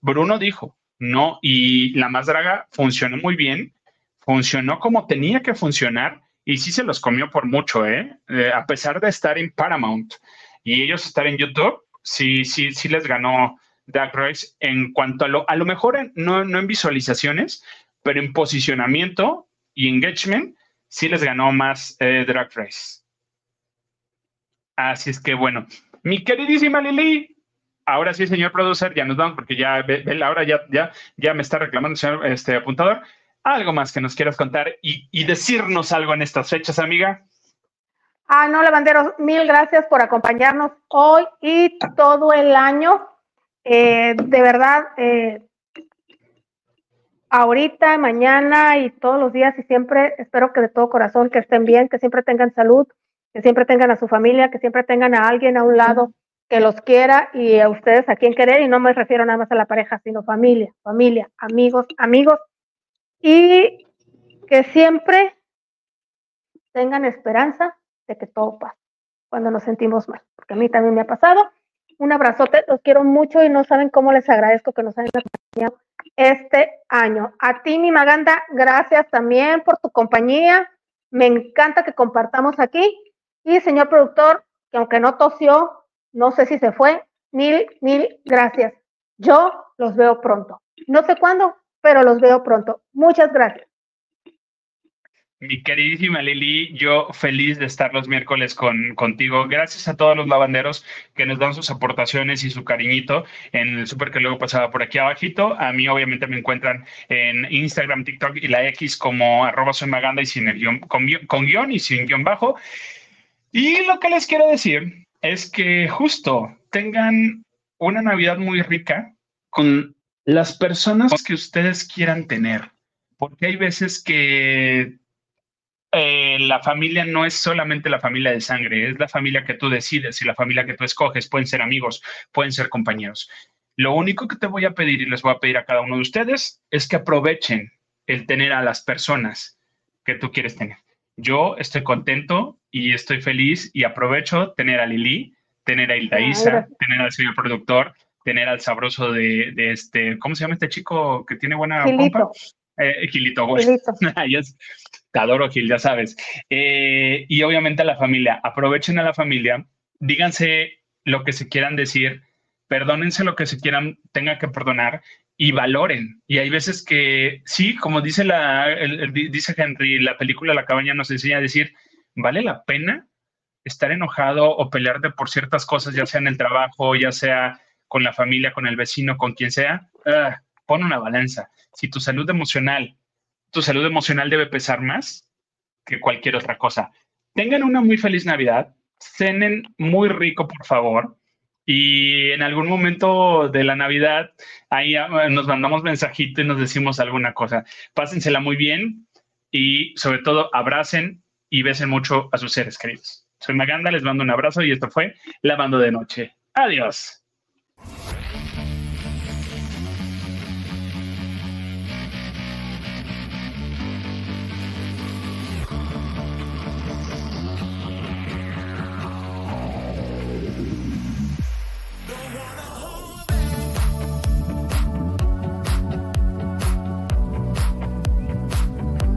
Bruno dijo, no, y la más draga funcionó muy bien, funcionó como tenía que funcionar y sí se los comió por mucho, ¿eh? eh a pesar de estar en Paramount y ellos estar en YouTube, sí, sí, sí les ganó Drag Race en cuanto a lo, a lo mejor no, no en visualizaciones, pero en posicionamiento y engagement, sí les ganó más eh, Drag Race. Así es que bueno, mi queridísima Lili, ahora sí, señor producer, ya nos vamos porque ya ahora ya, ya, ya me está reclamando, señor este, apuntador. ¿Algo más que nos quieras contar y, decirnos algo en estas fechas, amiga? Ah, no, Lavanderos, mil gracias por acompañarnos hoy y todo el año. Eh, de verdad, eh, ahorita, mañana y todos los días y siempre espero que de todo corazón que estén bien, que siempre tengan salud, que siempre tengan a su familia, que siempre tengan a alguien a un lado que los quiera y a ustedes a quien querer, y no me refiero nada más a la pareja, sino familia, familia, amigos, amigos, y que siempre tengan esperanza de que todo pase cuando nos sentimos mal, porque a mí también me ha pasado, Un abrazote, los quiero mucho y no saben cómo les agradezco que nos hayan acompañado este año. A ti, mi Maganda, gracias también por tu compañía. Me encanta que compartamos aquí. Y señor productor, que aunque no tosió, no sé si se fue, mil, mil gracias. Yo los veo pronto. No sé cuándo, pero los veo pronto. Muchas gracias. Mi queridísima Lili, yo feliz de estar los miércoles con, contigo. Gracias a todos los lavanderos que nos dan sus aportaciones y su cariñito en el súper que luego pasaba por aquí abajito. A mí obviamente me encuentran en Instagram, TikTok y la X como arroba soy maganda y sin el guion, con, con guion y sin guion bajo. Y lo que les quiero decir es que justo tengan una Navidad muy rica con las personas que ustedes quieran tener. Porque hay veces que eh, la familia no es solamente la familia de sangre, es la familia que tú decides y la familia que tú escoges. Pueden ser amigos, pueden ser compañeros. Lo único que te voy a pedir y les voy a pedir a cada uno de ustedes es que aprovechen el tener a las personas que tú quieres tener. Yo estoy contento y estoy feliz y aprovecho tener a Lili, tener a Isa, tener al señor productor, tener al sabroso de, este, ¿cómo se llama este chico que tiene buena pompa? Eh, Gilito, güey. [laughs] te adoro, Gil, ya sabes. Eh, y obviamente a la familia. Aprovechen a la familia, díganse lo que se quieran decir, perdónense lo que se quieran, tenga que perdonar y valoren. Y hay veces que, sí, como dice, la, dice Henry, la película La cabaña nos enseña a decir, vale la pena estar enojado o pelearte por ciertas cosas, ya sea en el trabajo, ya sea con la familia, con el vecino, con quien sea. Ah, pon una balanza si tu salud emocional, tu salud emocional debe pesar más que cualquier otra cosa. Tengan una muy feliz Navidad, cenen muy rico, por favor. Y en algún momento de la Navidad, ahí ah, nos mandamos mensajito y nos decimos alguna cosa. Pásensela muy bien y sobre todo abracen y besen mucho a sus seres queridos. Soy Maganda, les mando un abrazo y esto fue Lavando de Noche. Adiós.